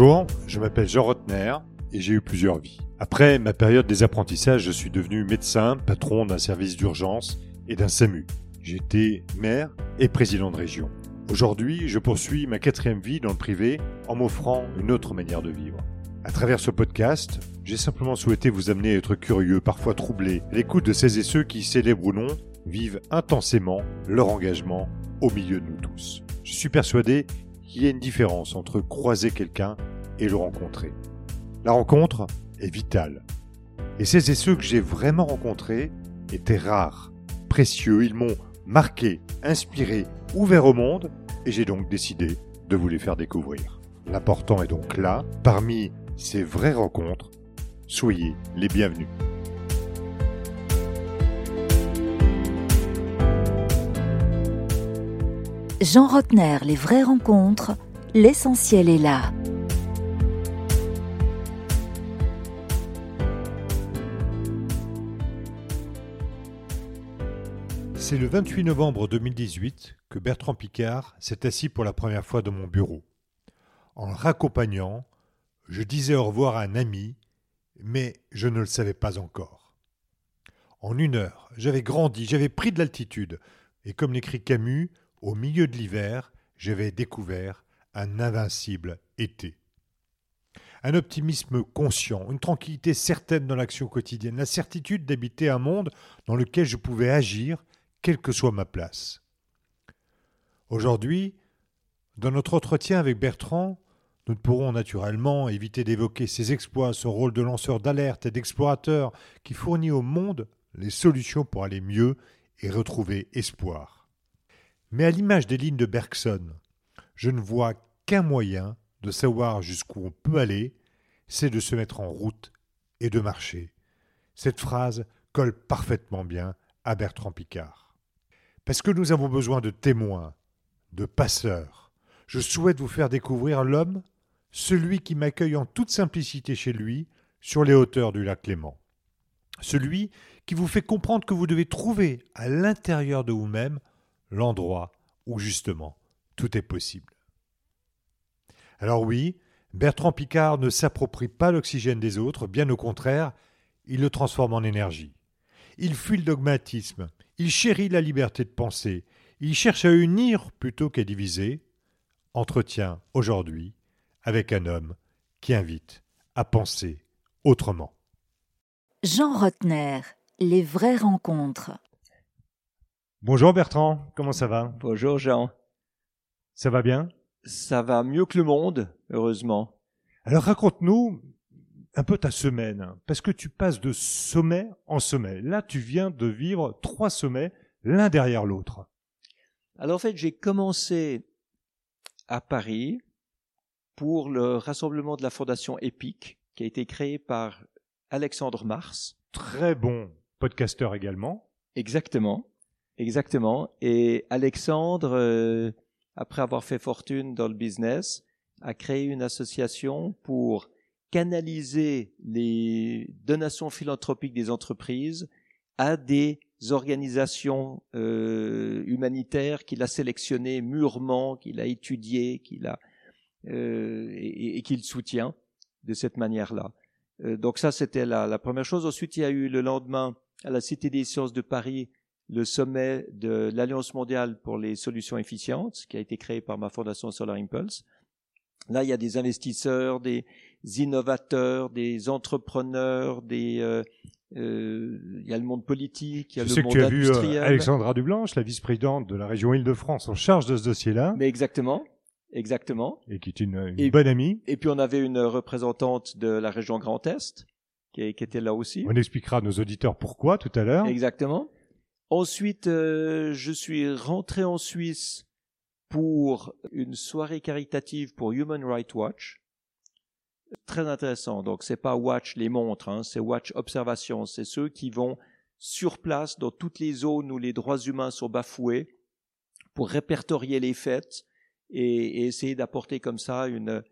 Bonjour, je m'appelle Jean Rotner et j'ai eu plusieurs vies. Après ma période des apprentissages, je suis devenu médecin, patron d'un service d'urgence et d'un SAMU. J'étais maire et président de région. Aujourd'hui, je poursuis ma quatrième vie dans le privé en m'offrant une autre manière de vivre. À travers ce podcast, j'ai simplement souhaité vous amener à être curieux, parfois troublé, à l'écoute de ces et ceux qui, célèbrent ou non, vivent intensément leur engagement au milieu de nous tous. Je suis persuadé qu'il y a une différence entre croiser quelqu'un et le rencontrer. La rencontre est vitale. Et ces et ceux que j'ai vraiment rencontrés étaient rares, précieux, ils m'ont marqué, inspiré, ouvert au monde, et j'ai donc décidé de vous les faire découvrir. L'important est donc là, parmi ces vraies rencontres, soyez les bienvenus. Jean Rotner, les vraies rencontres, l'essentiel est là. C'est le 28 novembre 2018 que Bertrand Picard s'est assis pour la première fois dans mon bureau. En le raccompagnant, je disais au revoir à un ami, mais je ne le savais pas encore. En une heure, j'avais grandi, j'avais pris de l'altitude, et comme l'écrit Camus, au milieu de l'hiver, j'avais découvert un invincible été. Un optimisme conscient, une tranquillité certaine dans l'action quotidienne, la certitude d'habiter un monde dans lequel je pouvais agir, quelle que soit ma place. Aujourd'hui, dans notre entretien avec Bertrand, nous ne pourrons naturellement éviter d'évoquer ses exploits, son rôle de lanceur d'alerte et d'explorateur qui fournit au monde les solutions pour aller mieux et retrouver espoir. Mais à l'image des lignes de Bergson, je ne vois qu'un moyen de savoir jusqu'où on peut aller, c'est de se mettre en route et de marcher. Cette phrase colle parfaitement bien à Bertrand Picard. Parce que nous avons besoin de témoins, de passeurs. Je souhaite vous faire découvrir l'homme, celui qui m'accueille en toute simplicité chez lui, sur les hauteurs du lac Léman. Celui qui vous fait comprendre que vous devez trouver à l'intérieur de vous-même l'endroit où justement tout est possible. Alors oui, Bertrand Picard ne s'approprie pas l'oxygène des autres, bien au contraire, il le transforme en énergie. Il fuit le dogmatisme, il chérit la liberté de penser, il cherche à unir plutôt qu'à diviser. Entretien aujourd'hui avec un homme qui invite à penser autrement. Jean Rotner, les vraies rencontres. Bonjour Bertrand, comment ça va? Bonjour Jean. Ça va bien? Ça va mieux que le monde, heureusement. Alors raconte-nous un peu ta semaine, parce que tu passes de sommet en sommet. Là, tu viens de vivre trois sommets, l'un derrière l'autre. Alors en fait, j'ai commencé à Paris pour le rassemblement de la Fondation EPIC, qui a été créé par Alexandre Mars. Très bon podcasteur également. Exactement. Exactement. Et Alexandre, euh, après avoir fait fortune dans le business, a créé une association pour canaliser les donations philanthropiques des entreprises à des organisations euh, humanitaires qu'il a sélectionnées mûrement, qu'il a étudiées, qu'il a euh, et, qu'il soutient de cette manière-là. donc ça, c'était la, première chose. Ensuite, il y a eu le lendemain à la Cité des Sciences de Paris le sommet de l'Alliance mondiale pour les solutions efficientes, qui a été créé par ma fondation Solar Impulse. Là, il y a des investisseurs, des innovateurs, des entrepreneurs, des euh, euh, il y a le monde politique, il y a Je le sais monde que tu as vu Alexandra Dublanche, la vice-présidente de la région Île-de-France, en charge de ce dossier-là. Mais exactement, exactement. Et qui est une, une Et- bonne amie. Et puis on avait une représentante de la région Grand Est qui, qui était là aussi. On expliquera à nos auditeurs pourquoi tout à l'heure. Exactement. Ensuite, euh, je suis rentré en Suisse pour une soirée caritative pour Human Rights Watch. Très intéressant. Donc, c'est pas Watch les montres, hein, c'est Watch observation. C'est ceux qui vont sur place dans toutes les zones où les droits humains sont bafoués pour répertorier les faits et, essayer d'apporter comme ça une,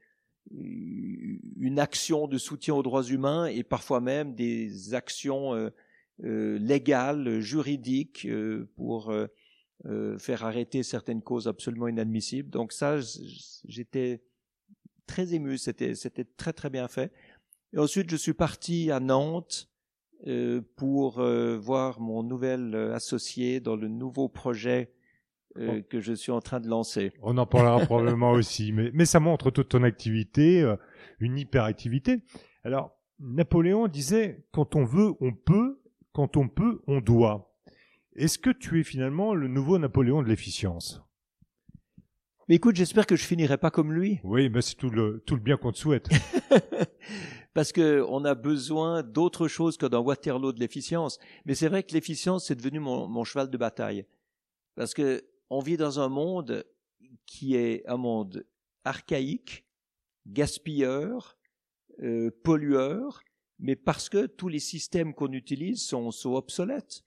une action de soutien aux droits humains et parfois même des actions euh, légales, juridiques euh, pour euh, euh, faire arrêter certaines causes absolument inadmissibles. Donc ça, j'étais très ému. C'était, c'était très très bien fait. Et ensuite, je suis parti à Nantes euh, pour euh, voir mon nouvel euh, associé dans le nouveau projet euh, que je suis en train de lancer. On en parlera probablement aussi, mais, mais ça montre toute ton activité, euh, une hyperactivité. Alors, Napoléon disait, quand on veut, on peut, quand on peut, on doit. Est-ce que tu es finalement le nouveau Napoléon de l'efficience? Mais écoute, j'espère que je finirai pas comme lui. Oui, mais c'est tout le, tout le bien qu'on te souhaite. Parce que on a besoin d'autre chose que dans Waterloo de l'efficience. Mais c'est vrai que l'efficience, c'est devenu mon, mon cheval de bataille. Parce que on vit dans un monde qui est un monde archaïque, gaspilleur, euh, pollueur, mais parce que tous les systèmes qu'on utilise sont, sont obsolètes.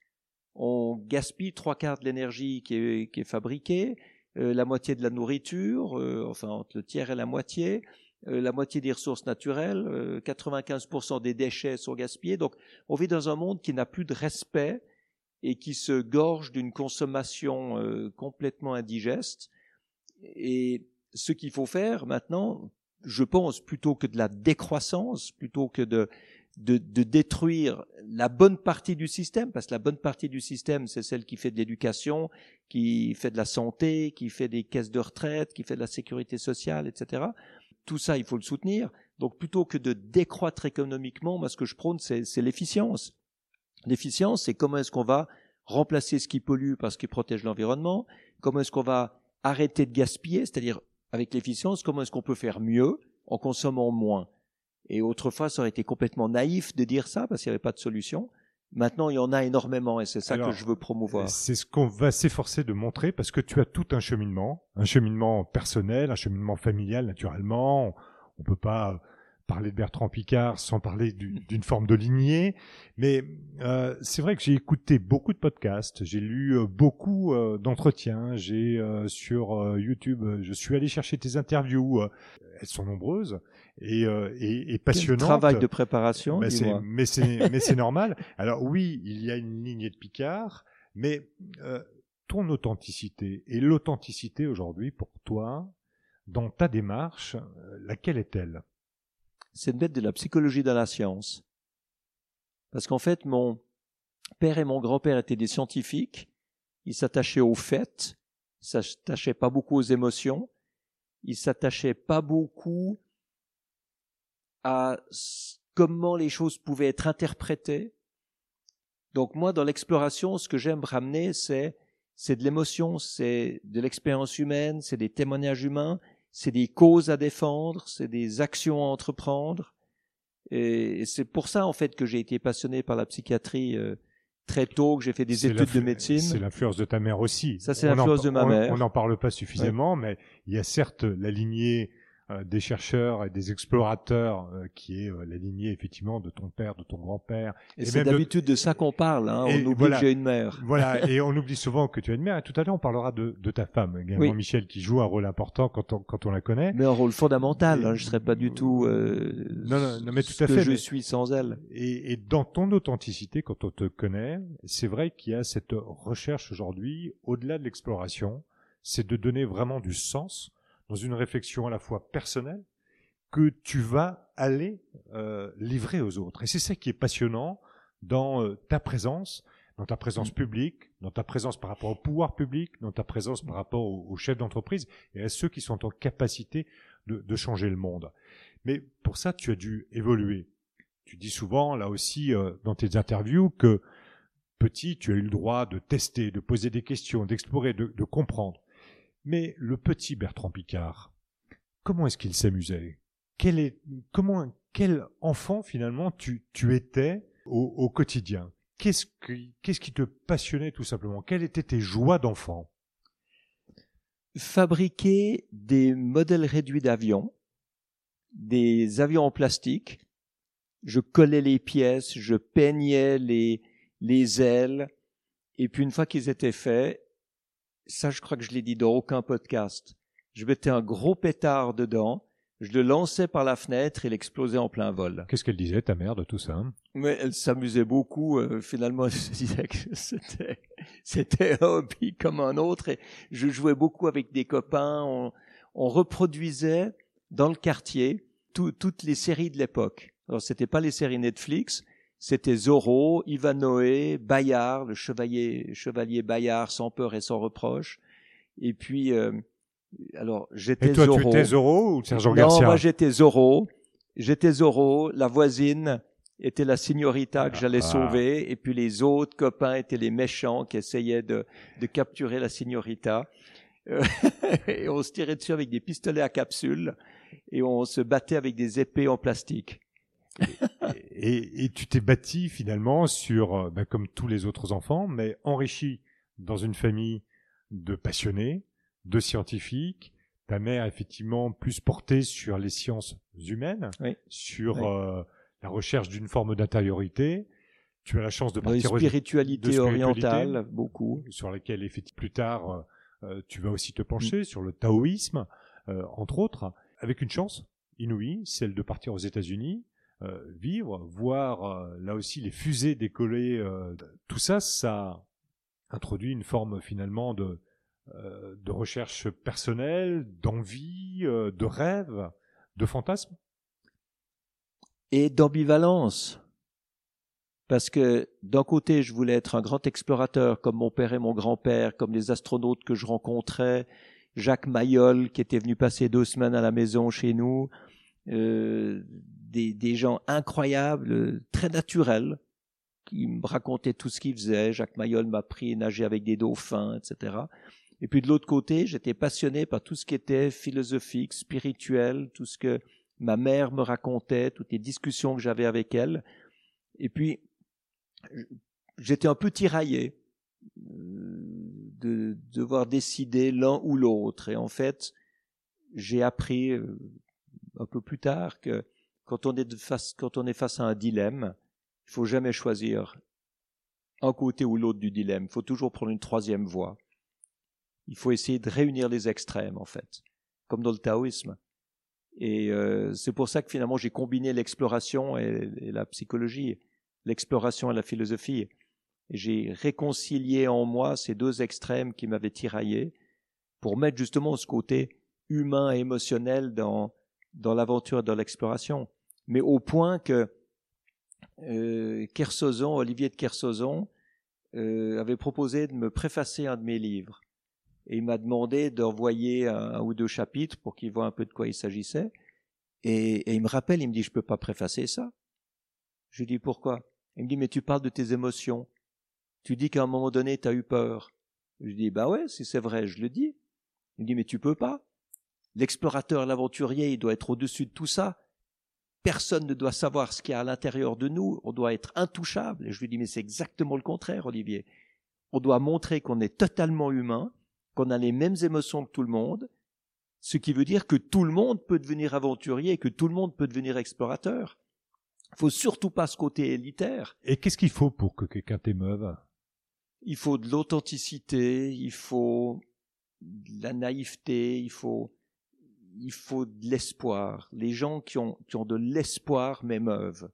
On gaspille trois quarts de l'énergie qui est, qui est fabriquée, euh, la moitié de la nourriture, euh, enfin entre le tiers et la moitié, euh, la moitié des ressources naturelles, euh, 95% des déchets sont gaspillés. Donc on vit dans un monde qui n'a plus de respect et qui se gorge d'une consommation euh, complètement indigeste. Et ce qu'il faut faire maintenant, je pense, plutôt que de la décroissance, plutôt que de, de, de, détruire la bonne partie du système, parce que la bonne partie du système, c'est celle qui fait de l'éducation, qui fait de la santé, qui fait des caisses de retraite, qui fait de la sécurité sociale, etc. Tout ça, il faut le soutenir. Donc plutôt que de décroître économiquement, moi ce que je prône, c'est l'efficience. L'efficience, c'est comment est-ce qu'on va remplacer ce qui pollue parce qu'il protège l'environnement, comment est-ce qu'on va arrêter de gaspiller, c'est-à-dire avec l'efficience, comment est-ce qu'on peut faire mieux en consommant moins. Et autrefois, ça aurait été complètement naïf de dire ça parce qu'il n'y avait pas de solution. Maintenant, il y en a énormément et c'est ça Alors, que je veux promouvoir. C'est ce qu'on va s'efforcer de montrer parce que tu as tout un cheminement, un cheminement personnel, un cheminement familial naturellement. On peut pas parler de Bertrand Picard sans parler du- d'une forme de lignée, mais euh, c'est vrai que j'ai écouté beaucoup de podcasts, j'ai lu euh, beaucoup euh, d'entretiens, j'ai euh, sur euh, YouTube, euh, je suis allé chercher tes interviews, euh, elles sont nombreuses et, euh, et, et Quel passionnantes. travail de préparation, Mais c'est, dis-moi. mais c'est, mais c'est normal. Alors oui, il y a une lignée de Picard, mais euh, ton authenticité et l'authenticité aujourd'hui pour toi, dans ta démarche, euh, laquelle est-elle? C'est de mettre de la psychologie dans la science. Parce qu'en fait, mon père et mon grand-père étaient des scientifiques. Ils s'attachaient aux faits. Ils s'attachaient pas beaucoup aux émotions. Ils s'attachaient pas beaucoup à comment les choses pouvaient être interprétées. Donc moi, dans l'exploration, ce que j'aime ramener, c'est c'est de l'émotion, c'est de l'expérience humaine, c'est des témoignages humains, c'est des causes à défendre, c'est des actions à entreprendre. Et c'est pour ça, en fait, que j'ai été passionné par la psychiatrie euh, très tôt, que j'ai fait des études de l'influ- C'est médecine. l'influence de ta mère aussi. Ça, c'est l'influence de ma mère. On n'en parle pas suffisamment, mais il y a certes la lignée des chercheurs et des explorateurs euh, qui est euh, la lignée effectivement de ton père, de ton grand-père, Et et c'est de- d'habitude de ça qu'on parle. Hein. On oublie voilà. que j'ai une mère. Voilà, et on oublie souvent que tu as une mère. Et tout à l'heure, on parlera de, de ta femme, également Oui. Michel, qui joue un rôle important quand on, quand on la connaît. Mais un rôle fondamental. Et- Hein. Je serais pas du tout euh, Non, non, non, mais tout ce à que fait, je mais- suis sans elle. Et, et dans ton authenticité, quand on te connaît, c'est vrai qu'il y a cette recherche aujourd'hui, au-delà de l'exploration, c'est de donner vraiment du sens dans une réflexion à la fois personnelle que tu vas aller euh, livrer aux autres. Et c'est ça qui est passionnant dans euh, ta présence, dans ta présence publique, dans ta présence par rapport au pouvoir public, dans ta présence par rapport aux, aux chefs d'entreprise et à ceux qui sont en capacité de, de changer le monde. Mais pour ça, tu as dû évoluer. Tu dis souvent, là aussi, euh, dans tes interviews, que petit, tu as eu le droit de tester, de poser des questions, d'explorer, de, de comprendre. Mais le petit Bertrand Picard, comment est-ce qu'il s'amusait? Quel est, comment, quel enfant finalement tu, tu étais au, quotidien? Qu'est-ce qui, qu'est-ce qui te passionnait tout simplement? Quelles étaient tes joies d'enfant? Fabriquer des modèles réduits d'avions, des avions en plastique. Je collais les pièces, je peignais les, les ailes. Et puis une fois qu'ils étaient faits, ça je crois que je l'ai dit dans aucun podcast, je mettais un gros pétard dedans, je le lançais par la fenêtre et il explosait en plein vol. Qu'est-ce qu'elle disait, ta mère, de tout ça? Mais elle s'amusait beaucoup. euh, finalement, elle se disait que c'était c'était un hobby comme un autre. Et je jouais beaucoup avec des copains. On, on reproduisait dans le quartier toutes les séries de l'époque. Alors c'était pas les séries Netflix, c'était Zorro, Ivanhoe, Bayard, le chevalier, chevalier Bayard sans peur et sans reproche. Et puis, euh, alors j'étais Zorro. Et toi, tu étais Zorro ou Sergent Garcia Non, moi j'étais Zorro. J'étais Zorro. La voisine était la signorita que j'allais ah. sauver, et puis les autres copains étaient les méchants qui essayaient de, de capturer la signorita. et on se tirait dessus avec des pistolets à capsule et on se battait avec des épées en plastique et, tu t'es bâti finalement sur, bah, comme tous les autres enfants, mais enrichi dans une famille de passionnés, de scientifiques. Ta mère, effectivement, plus portée sur les sciences humaines, sur euh, la recherche d'une forme d'intériorité. Tu as la chance de partir de spiritualité, orientale, beaucoup, sur laquelle effectivement plus tard euh, tu vas aussi te pencher mm. sur le taoïsme, entre autres, avec une chance inouïe, celle de partir aux États-Unis, vivre, voir euh, là aussi les fusées décoller, euh, tout ça, ça introduit une forme finalement de, de recherche personnelle, d'envie, de rêve, de fantasme Et d'ambivalence. Parce que d'un côté, je voulais être un grand explorateur comme mon père et mon grand-père, comme les astronautes que je rencontrais, Jacques Mayol qui était venu passer deux semaines à la maison chez nous, euh, des, des, gens incroyables, très naturels, qui me racontaient tout ce qu'ils faisaient. Jacques Mayol m'a pris nager avec des dauphins, etc. Et puis de l'autre côté, j'étais passionné par tout ce qui était philosophique, spirituel, tout ce que ma mère me racontait, toutes les discussions que j'avais avec elle. Et puis, j'étais un peu tiraillé euh, de devoir décider l'un ou l'autre. Et en fait, j'ai appris euh, un peu plus tard que quand on est face, quand on est face à un dilemme, il faut jamais choisir un côté ou l'autre du dilemme. Il faut toujours prendre une troisième voie. Il faut essayer de réunir les extrêmes, en fait, comme dans le taoïsme. Et euh, c'est pour ça que finalement j'ai combiné l'exploration et, la psychologie, l'exploration et la philosophie. Et j'ai réconcilié en moi ces deux extrêmes qui m'avaient tiraillé pour mettre justement ce côté humain et émotionnel dans, dans l'aventure et dans l'exploration. Mais au point que euh, Olivier de Kersozon, euh, avait proposé de me préfacer un de mes livres. Et il m'a demandé d'envoyer un, ou deux chapitres pour qu'il voit un peu de quoi il s'agissait. Et, il me rappelle, il me dit, je peux pas préfacer ça. Je lui dis, pourquoi? Il me dit, mais tu parles de tes émotions. Tu dis qu'à un moment donné, tu as eu peur. Je dis, bah ouais, si c'est vrai, je le dis. Il me dit, mais tu peux pas. L'explorateur, l'aventurier, il doit être au-dessus de tout ça. Personne ne doit savoir ce qu'il y a à l'intérieur de nous. On doit être intouchable. Et je lui dis, mais c'est exactement le contraire, Olivier. On doit montrer qu'on est totalement humain, qu'on a les mêmes émotions que tout le monde, ce qui veut dire que tout le monde peut devenir aventurier, que tout le monde peut devenir explorateur. Il faut surtout pas ce côté élitaire. Et qu'est-ce qu'il faut pour que quelqu'un t'émeuve? Il faut de l'authenticité, il faut de la naïveté, il faut il faut de l'espoir. Les gens qui ont, qui ont de l'espoir m'émeuvent.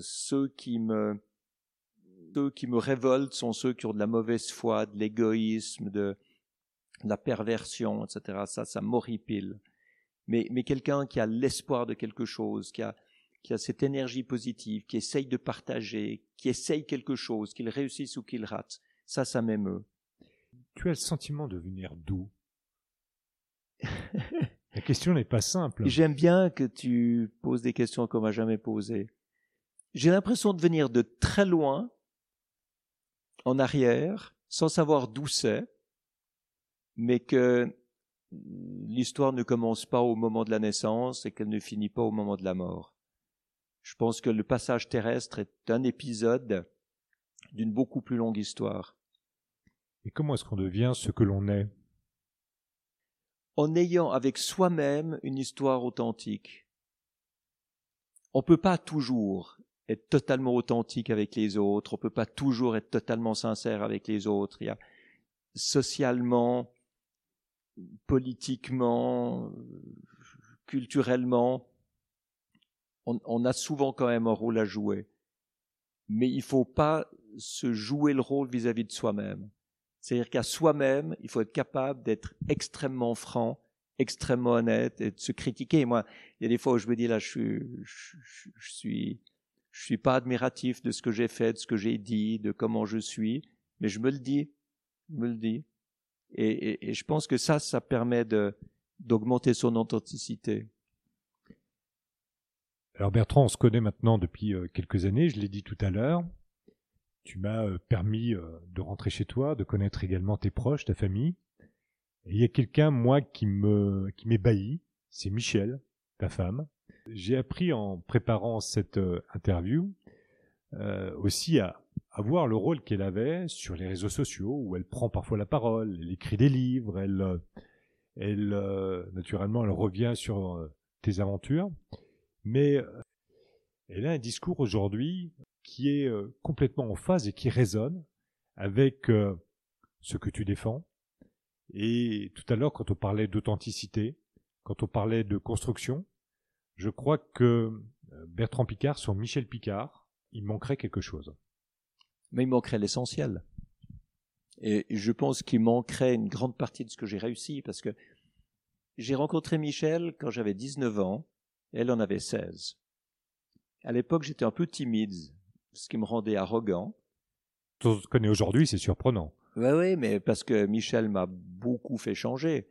Ceux qui me, ceux qui me révoltent sont ceux qui ont de la mauvaise foi, de l'égoïsme, de, la perversion, etc. Ça, ça m'horripile. Mais, mais quelqu'un qui a l'espoir de quelque chose, qui a, qui a cette énergie positive, qui essaye de partager, qui essaye quelque chose, qu'il réussisse ou qu'il rate, ça, ça m'émeut. Tu as le sentiment de venir d'où? La question n'est pas simple. J'aime bien que tu poses des questions qu'on m'a jamais posées. J'ai l'impression de venir de très loin, en arrière, sans savoir d'où c'est, mais que l'histoire ne commence pas au moment de la naissance et qu'elle ne finit pas au moment de la mort. Je pense que le passage terrestre est un épisode d'une beaucoup plus longue histoire. Et comment est-ce qu'on devient ce que l'on est? En ayant avec soi-même une histoire authentique. On ne peut pas toujours être totalement authentique avec les autres, on ne peut pas toujours être totalement sincère avec les autres. Il y a socialement, politiquement, culturellement, on, a souvent quand même un rôle à jouer. Mais il ne faut pas se jouer le rôle vis-à-vis de soi-même. C'est-à-dire qu'à soi-même, il faut être capable d'être extrêmement franc, extrêmement honnête et de se critiquer. Moi, il y a des fois où je me dis là, je suis, je, suis, je suis pas admiratif de ce que j'ai fait, de ce que j'ai dit, de comment je suis, mais je me le dis, je me le dis. Et je pense que ça, ça permet de d'augmenter son authenticité. Alors Bertrand, on se connaît maintenant depuis euh, quelques années, je l'ai dit tout à l'heure. Tu m'as euh, permis euh, de rentrer chez toi, de connaître également tes proches, ta famille. Et il y a quelqu'un, moi, qui me qui m'ébahit, c'est Michel, ta femme. J'ai appris en préparant cette interview euh, aussi à, voir le rôle qu'elle avait sur les réseaux sociaux, où elle prend parfois la parole, elle écrit des livres, elle, elle naturellement, elle revient sur tes aventures mais elle a un discours aujourd'hui qui est euh, complètement en phase et qui résonne avec euh, ce que tu défends. Et tout à l'heure, quand on parlait d'authenticité, quand on parlait de construction, je crois que Bertrand Picard sur Michel Picard, il manquerait quelque chose. Mais il manquerait l'essentiel. Et je pense qu'il manquerait une grande partie de ce que j'ai réussi parce que j'ai rencontré Michel quand j'avais 19 ans elle en avait 16. À l'époque, j'étais un peu timide, ce qui me rendait arrogant. Tout ce qu'on est aujourd'hui, c'est surprenant. Oui, oui, mais parce que Michel m'a beaucoup fait changer.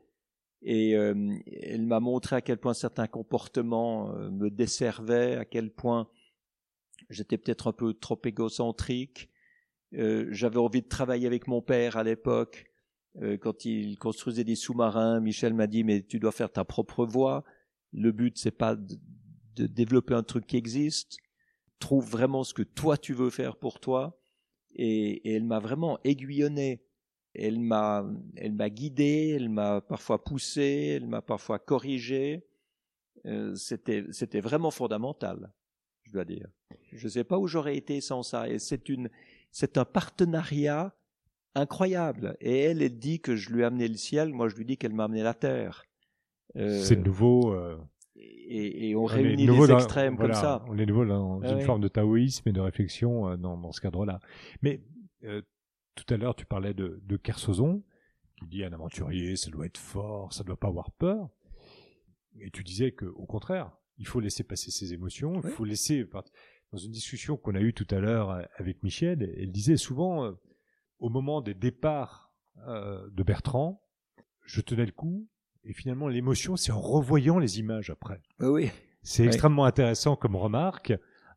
Et euh, elle m'a montré à quel point certains comportements euh, me desservaient, à quel point j'étais peut-être un peu trop égocentrique. Euh, J'avais envie de travailler avec mon père à l'époque. Quand il construisait des sous-marins, Michel m'a dit, mais tu dois faire ta propre voie. Le but, c'est pas de, développer un truc qui existe. Trouve vraiment ce que toi tu veux faire pour toi. Et, elle m'a vraiment aiguillonné. Elle m'a, elle m'a guidé, elle m'a parfois poussé, elle m'a parfois corrigé. Euh, c'était, c'était vraiment fondamental, je dois dire. Je ne sais pas où j'aurais été sans ça. Et c'est une, c'est un partenariat incroyable. Et elle, elle dit que je lui ai amené le ciel, moi je lui dis qu'elle m'a amené la terre. Euh, c'est nouveau. Euh, et, et, on, réunit les extrêmes comme ça. On est nouveau dans ah une forme de taoïsme et de réflexion euh, dans, dans ce cadre-là. Mais tout à l'heure, tu parlais de, de Kersozon, qui dit un aventurier, ça doit être fort, ça doit pas avoir peur. Et tu disais que, au contraire, il faut laisser passer ses émotions, il faut laisser. Dans une discussion qu'on a eue tout à l'heure avec Michel, elle disait souvent, au moment des départs de Bertrand, je tenais le coup, et finalement, l'émotion, c'est en revoyant les images après. Oui. C'est extrêmement intéressant comme remarque.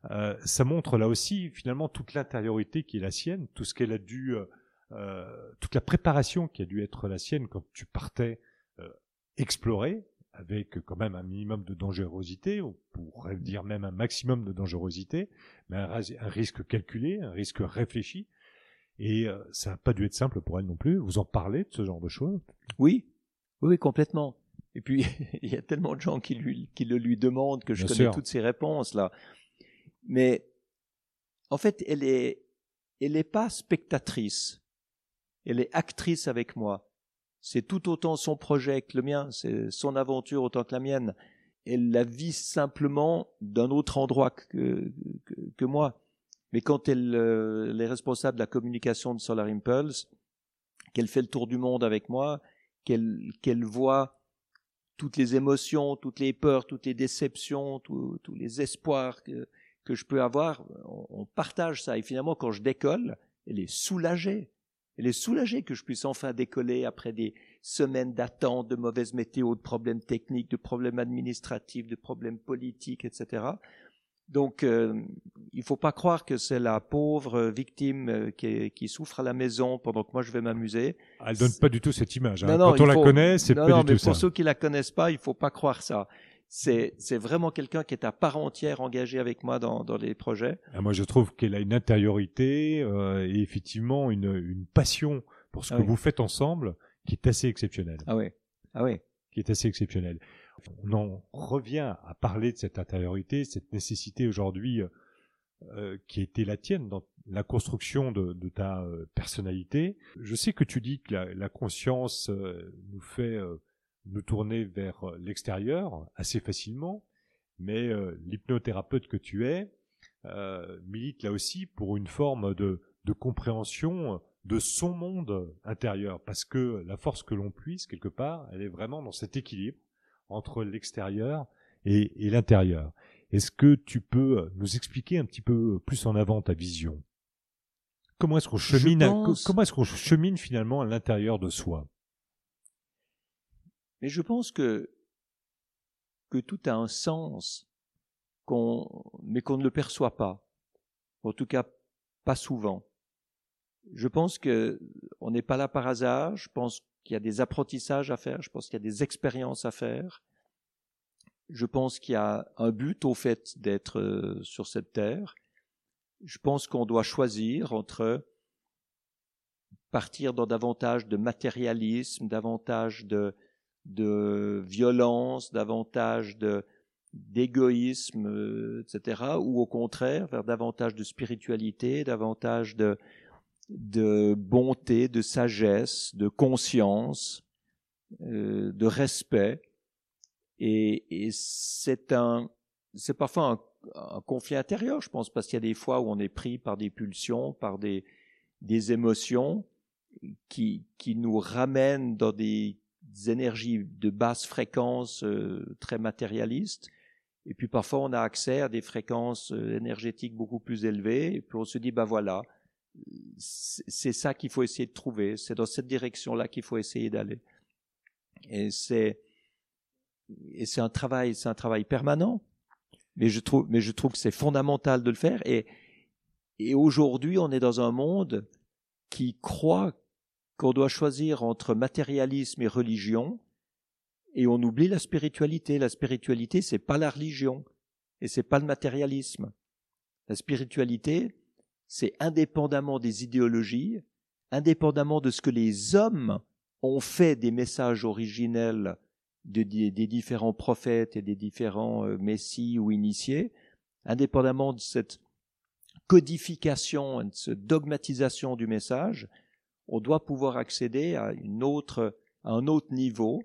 Euh, ça montre là aussi finalement toute l'intériorité qui est la sienne, tout ce qu'elle a dû, euh, euh toute la préparation qui a dû être la sienne quand tu partais euh, explorer avec quand même un minimum de dangerosité, ou pourrait dire même un maximum de dangerosité, mais un, un risque calculé, un risque réfléchi. Et ça n'a pas dû être simple pour elle non plus. Vous en parlez de ce genre de choses? Oui, oui, complètement. Et puis, il y a tellement de gens qui, lui, qui le lui demandent que je connais toutes ces réponses là. Mais en fait, elle est, elle n'est pas spectatrice. Elle est actrice avec moi. C'est tout autant son projet que le mien. C'est son aventure autant que la mienne. Elle la vit simplement d'un autre endroit que, que, que, moi. Mais quand elle, euh, elle est responsable de la communication de Solar Impulse, qu'elle fait le tour du monde avec moi, qu'elle voit toutes les émotions, toutes les peurs, toutes les déceptions, tous les espoirs que, je peux avoir, on, partage ça. Et finalement, quand je décolle, elle est soulagée. Elle est soulagée que je puisse enfin décoller après des semaines d'attente, de mauvaise météo, de problèmes techniques, de problèmes administratifs, de problèmes politiques, etc. Donc, euh, il ne faut pas croire que c'est la pauvre victime euh, qui, qui, souffre à la maison pendant que moi je vais m'amuser. Elle donne pas du tout cette image. Hein. Quand on la connaît, c'est pas non, du mais tout pour ceux qui la connaissent pas, il faut pas croire ça. C'est, vraiment quelqu'un qui est à part entière engagé avec moi dans, dans les projets. Ah, moi, je trouve qu'elle a une intériorité euh, et effectivement une, une passion pour ce ah que vous faites ensemble qui est assez exceptionnelle. Ah oui, ah oui. Qui est assez exceptionnelle on en revient à parler de cette intériorité, cette nécessité aujourd'hui euh, qui a été la tienne dans la construction de, ta euh, personnalité. Je sais que tu dis que la, conscience euh, nous fait nous tourner vers l'extérieur assez facilement, mais l'hypnothérapeute que tu es milite là aussi pour une forme de, de compréhension de son monde intérieur, parce que la force que l'on puisse, quelque part, elle est vraiment dans cet équilibre entre l'extérieur et, l'intérieur. Est-ce que tu peux nous expliquer un petit peu plus en avant ta vision? Comment est-ce qu'on chemine, comment est-ce qu'on chemine finalement à l'intérieur de soi? Mais je pense que que tout a un sens, qu'on, mais qu'on ne le perçoit pas. En tout cas, pas souvent. Je pense que on n'est pas là par hasard. Je pense qu'il y a des apprentissages à faire. Je pense qu'il y a des expériences à faire. Je pense qu'il y a un but au fait d'être euh, sur cette terre. Je pense qu'on doit choisir entre partir dans davantage de matérialisme, davantage de, violence, davantage d'égoïsme, euh, etc., ou au contraire vers davantage de spiritualité, davantage de, de bonté, de sagesse, de conscience, euh, de respect. Et, et c'est un, c'est parfois un, un, conflit intérieur, je pense, parce qu'il y a des fois où on est pris par des pulsions, par des, des émotions qui, qui nous ramènent dans des, énergies de basse fréquence euh, très matérialistes. Et puis parfois on a accès à des fréquences euh, énergétiques beaucoup plus élevées. Et puis on se dit, ben voilà, c'est ça qu'il faut essayer de trouver, c'est dans cette direction-là qu'il faut essayer d'aller. Et c'est un travail, c'est un travail permanent, mais je trouve, mais je trouve que c'est fondamental de le faire. Et et aujourd'hui, on est dans un monde qui croit qu'on doit choisir entre matérialisme et religion, et on oublie la spiritualité. La spiritualité, c'est pas la religion, et c'est pas le matérialisme. La spiritualité, c'est indépendamment des idéologies, indépendamment de ce que les hommes ont fait des messages originels des, différents prophètes et des différents euh, messies ou initiés, indépendamment de cette codification, de cette dogmatisation du message, on doit pouvoir accéder à, une autre, à un autre niveau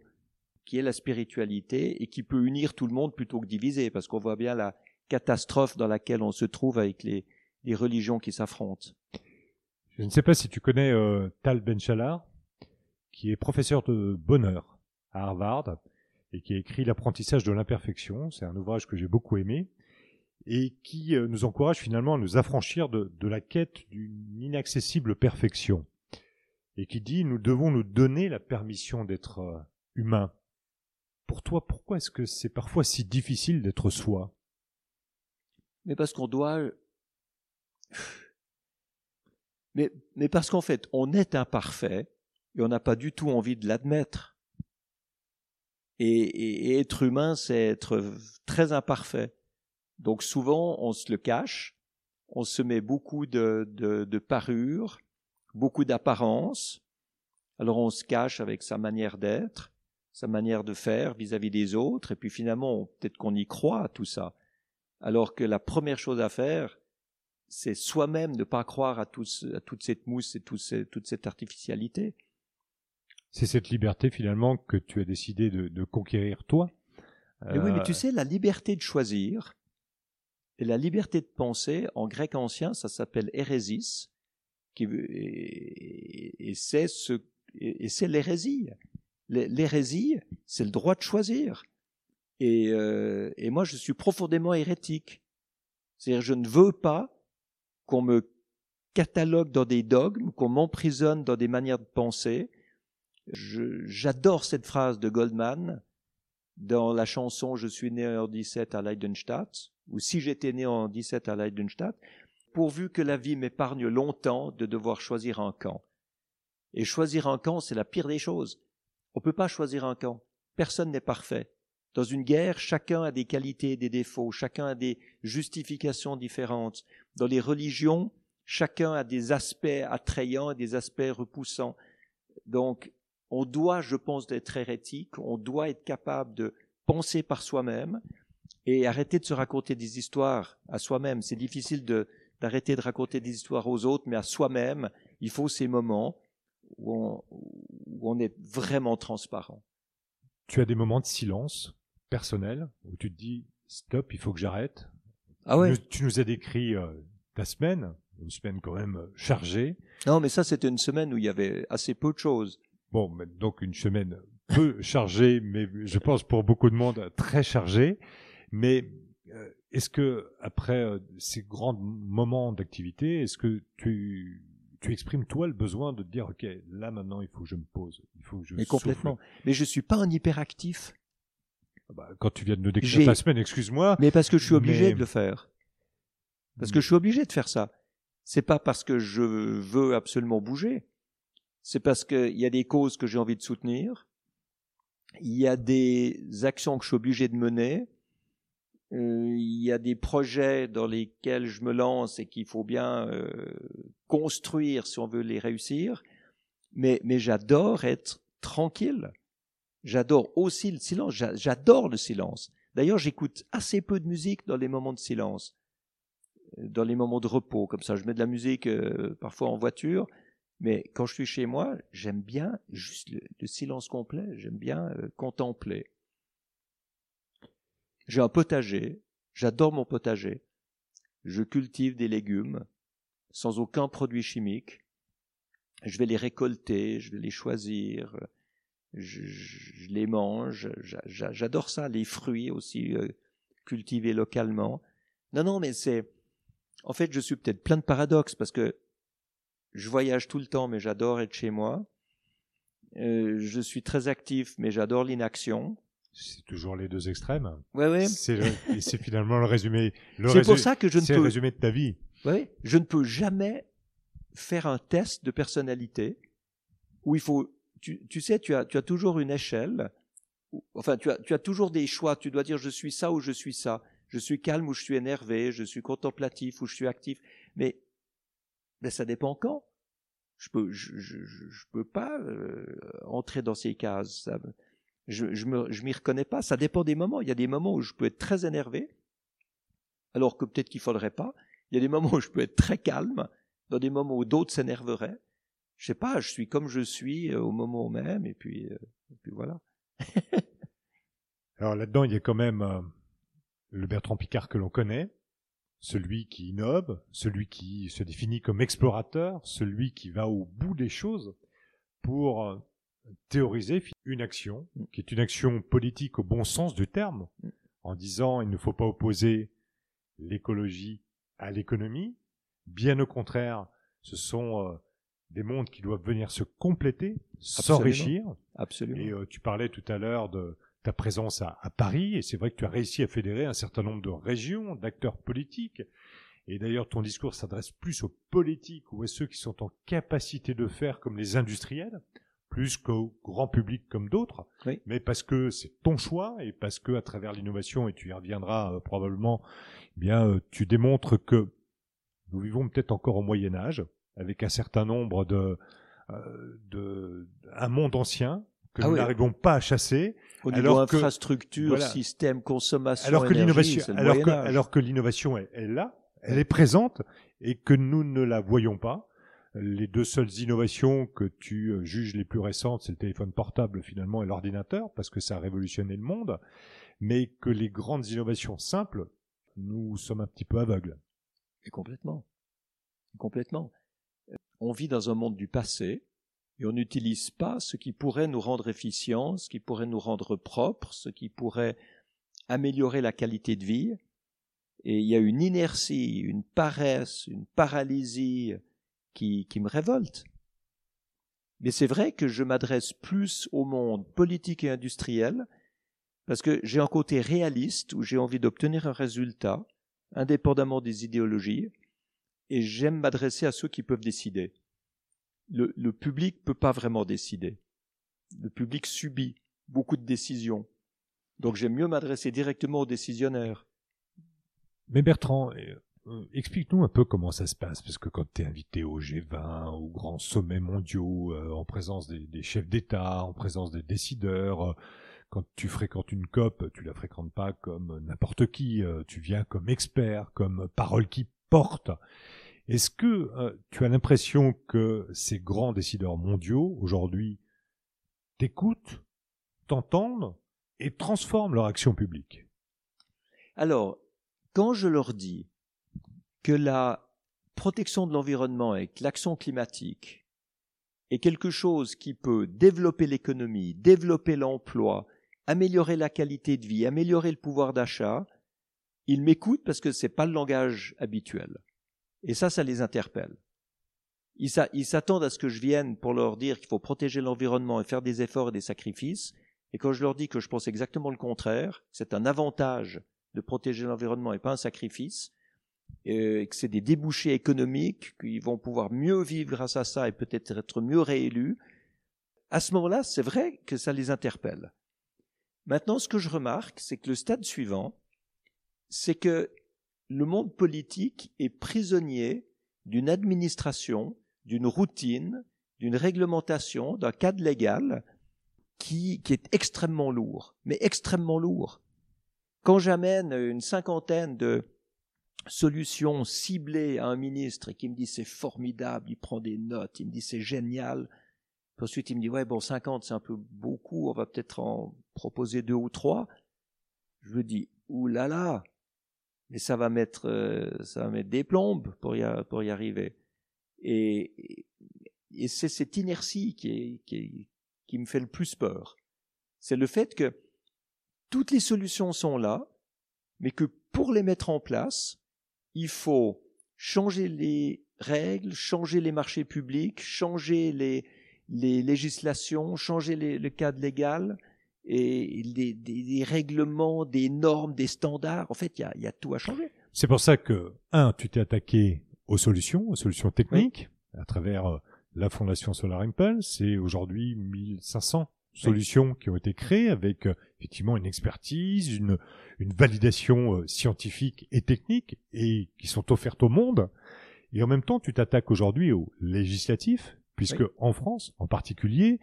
qui est la spiritualité et qui peut unir tout le monde plutôt que diviser, parce qu'on voit bien la catastrophe dans laquelle on se trouve avec les, les religions qui s'affrontent. Je ne sais pas si tu connais euh, Tal Ben-Shalar, qui est professeur de bonheur à Harvard et qui a écrit L'apprentissage de l'imperfection. C'est un ouvrage que j'ai beaucoup aimé et qui euh, nous encourage finalement à nous affranchir de, de la quête d'une inaccessible perfection et qui dit nous devons nous donner la permission d'être euh, humain. Pour toi, pourquoi est-ce que c'est parfois si difficile d'être soi? Mais parce qu'on doit mais, parce qu'en fait, on est imparfait et on n'a pas du tout envie de l'admettre. Et, être humain, c'est être très imparfait. Donc souvent, on se le cache, on se met beaucoup de, de, de parures, beaucoup d'apparence. Alors on se cache avec sa manière d'être, sa manière de faire vis-à-vis des autres, et puis finalement, peut-être qu'on y croit à tout ça. Alors que la première chose à faire, c'est soi-même ne pas croire à, toute cette mousse et toute cette artificialité. C'est cette liberté finalement que tu as décidé de, conquérir toi. oui, mais tu euh, sais, la liberté de choisir et la liberté de penser, en grec ancien, ça s'appelle hérésis, qui, et, et c'est ce, et c'est l'hérésie. L'hérésie, c'est le droit de choisir. Et, euh, et moi, je suis profondément hérétique. C'est-à-dire, je ne veux pas qu'on me catalogue dans des dogmes, qu'on m'emprisonne dans des manières de penser. J'adore cette phrase de Goldman dans la chanson Je suis né en 17 à Leidenstadt, ou Si j'étais né en 17 à Leidenstadt, pourvu que la vie m'épargne longtemps de devoir choisir un camp. Et choisir un camp, c'est la pire des choses. On ne peut pas choisir un camp. Personne n'est parfait. Dans une guerre, chacun a des qualités et des défauts, chacun a des justifications différentes. Dans les religions, chacun a des aspects attrayants et des aspects repoussants. Donc, on doit, je pense, être hérétique, on doit être capable de penser par soi-même et arrêter de se raconter des histoires à soi-même. C'est difficile d'arrêter de raconter des histoires aux autres, mais à soi-même, il faut ces moments où on est vraiment transparent. Tu as des moments de silence? Personnel où tu te dis stop, il faut que j'arrête. Ah ouais. Tu nous as décrit euh, ta semaine une semaine quand même chargée. Non, mais ça, c'était une semaine où il y avait assez peu de choses. Bon, donc une semaine peu chargée, mais je pense pour beaucoup de monde très chargée. Mais euh, est-ce que après euh, ces grands moments d'activité, est-ce que tu tu exprimes toi le besoin de te dire ok là maintenant il faut que je me pose, il faut que je mais complètement. Mais je suis pas un hyperactif. Ah bah, quand tu viens de nous décrire ta semaine, excuse-moi. Mais parce que je suis obligé de le faire. Parce que je suis obligé de faire ça. C'est pas parce que je veux absolument bouger. C'est parce qu'il y a des causes que j'ai envie de soutenir. Il y a des actions que je suis obligé de mener. Euh, il y a des projets dans lesquels je me lance et qu'il faut bien euh, construire si on veut les réussir. Mais, mais j'adore être tranquille. J'adore aussi le silence. J'adore le silence. D'ailleurs, j'écoute assez peu de musique dans les moments de silence dans les moments de repos, comme ça. Je mets de la musique euh, parfois en voiture, mais quand je suis chez moi, j'aime bien juste le, silence complet, j'aime bien euh, contempler. J'ai un potager, j'adore mon potager. Je cultive des légumes sans aucun produit chimique. Je vais les récolter, je vais les choisir, je, je les mange. J'adore ça, les fruits aussi euh, cultivés localement. Non, non, mais c'est en fait, je suis peut-être plein de paradoxes parce que je voyage tout le temps, mais j'adore être chez moi. Euh, je suis très actif, mais j'adore l'inaction. C'est toujours les deux extrêmes. Ouais, ouais. C'est finalement le résumé. C'est pour ça que je ne peux. le résumé de ta vie. Ouais. Je ne peux jamais faire un test de personnalité où il faut. Tu, tu sais, tu as, tu as toujours une échelle. Enfin, tu as, tu as toujours des choix. Tu dois dire je suis ça ou je suis ça je suis calme ou je suis énervé, je suis contemplatif ou je suis actif. Mais, mais ça dépend quand. Je peux, je, je, je peux pas euh, entrer dans ces cases. Ça, je, je je m'y reconnais pas. Ça dépend des moments. Il y a des moments où je peux être très énervé, alors que peut-être qu'il faudrait pas. Il y a des moments où je peux être très calme, dans des moments où d'autres s'énerveraient. Je sais pas. Je suis comme je suis euh, au moment même, et puis, euh, et puis voilà. alors là-dedans, il y a quand même le Bertrand Picard que l'on connaît, celui qui innove, celui qui se définit comme explorateur, celui qui va au bout des choses pour euh, théoriser une action, mm. qui est une action politique au bon sens du terme, mm. en disant il ne faut pas opposer l'écologie à l'économie, bien au contraire, ce sont euh, des mondes qui doivent venir se compléter, s'enrichir. Absolument. Et euh, tu parlais tout à l'heure de ta présence à, Paris, et c'est vrai que tu as réussi à fédérer un certain nombre de régions, d'acteurs politiques. Et d'ailleurs, ton discours s'adresse plus aux politiques ou à ceux qui sont en capacité de faire comme les industriels, plus qu'au grand public comme d'autres. Mais parce que c'est ton choix et parce que à travers l'innovation, et tu y reviendras euh, probablement, eh bien, euh, tu démontres que nous vivons peut-être encore au Moyen Âge, avec un certain nombre de, euh, de un monde ancien que ah nous n'arrivons pas à chasser. Au niveau alors infrastructure, système, consommation, alors que l'innovation, alors que, alors que l'innovation est, est, là, elle est présente et que nous ne la voyons pas. Les deux seules innovations que tu euh, juges les plus récentes, c'est le téléphone portable finalement et l'ordinateur parce que ça a révolutionné le monde, mais que les grandes innovations simples, nous sommes un petit peu aveugles. Et complètement, complètement. On vit dans un monde du passé et on n'utilise pas ce qui pourrait nous rendre efficients, ce qui pourrait nous rendre propres, ce qui pourrait améliorer la qualité de vie. Et il y a une inertie, une paresse, une paralysie qui, qui me révolte. Mais c'est vrai que je m'adresse plus au monde politique et industriel parce que j'ai un côté réaliste où j'ai envie d'obtenir un résultat indépendamment des idéologies et j'aime m'adresser à ceux qui peuvent décider le, le public peut pas vraiment décider. Le public subit beaucoup de décisions. Donc j'aime mieux m'adresser directement aux décisionnaires. Mais Bertrand, euh, explique-nous un peu comment ça se passe, parce que quand tu es invité au G20, aux grands sommets mondiaux, euh, en présence des, des chefs d'État, en présence des décideurs, euh, quand tu fréquentes une COP, tu la fréquentes pas comme n'importe qui, tu viens comme expert, comme parole qui porte. Est-ce que euh, tu as l'impression que ces grands décideurs mondiaux, aujourd'hui, t'écoutent, t'entendent et transforment leur action publique? Alors, quand je leur dis que la protection de l'environnement avec l'action climatique est quelque chose qui peut développer l'économie, développer l'emploi, améliorer la qualité de vie, améliorer le pouvoir d'achat, ils m'écoutent parce que c'est pas le langage habituel. Et ça, ça les interpelle. Ils s'attendent à ce que je vienne pour leur dire qu'il faut protéger l'environnement et faire des efforts et des sacrifices. Et quand je leur dis que je pense exactement le contraire, c'est un avantage de protéger l'environnement et pas un sacrifice, et que c'est des débouchés économiques, qu'ils vont pouvoir mieux vivre grâce à ça et peut-être être mieux réélus, à ce moment-là, c'est vrai que ça les interpelle. Maintenant, ce que je remarque, c'est que le stade suivant, c'est que le monde politique est prisonnier d'une administration, d'une routine, d'une réglementation, d'un cadre légal qui, est extrêmement lourd, mais extrêmement lourd. Quand j'amène une cinquantaine de solutions ciblées à un ministre et qui me dit c'est formidable, il prend des notes, il me dit c'est génial, puis ensuite il me dit ouais bon 50 c'est un peu beaucoup, on va peut-être en proposer deux ou trois. Je lui dis ouh là là, mais ça va mettre euh, ça va mettre des plombes pour y, pour y arriver. Et, et c'est cette inertie qui, qui me fait le plus peur. C'est le fait que toutes les solutions sont là, mais que pour les mettre en place, il faut changer les règles, changer les marchés publics, changer les, les législations, changer le cadre légal et des, règlements, des normes, des standards. En fait, il y a, y a, tout à changer. C'est pour ça que, un, tu t'es attaqué aux solutions, aux solutions techniques, à travers euh, la Fondation Solar Impulse. C'est aujourd'hui 1500 solutions qui ont été créées avec euh, effectivement une expertise, une, une validation euh, scientifique et technique et qui sont offertes au monde. Et en même temps, tu t'attaques aujourd'hui au législatif, puisque en France, en particulier,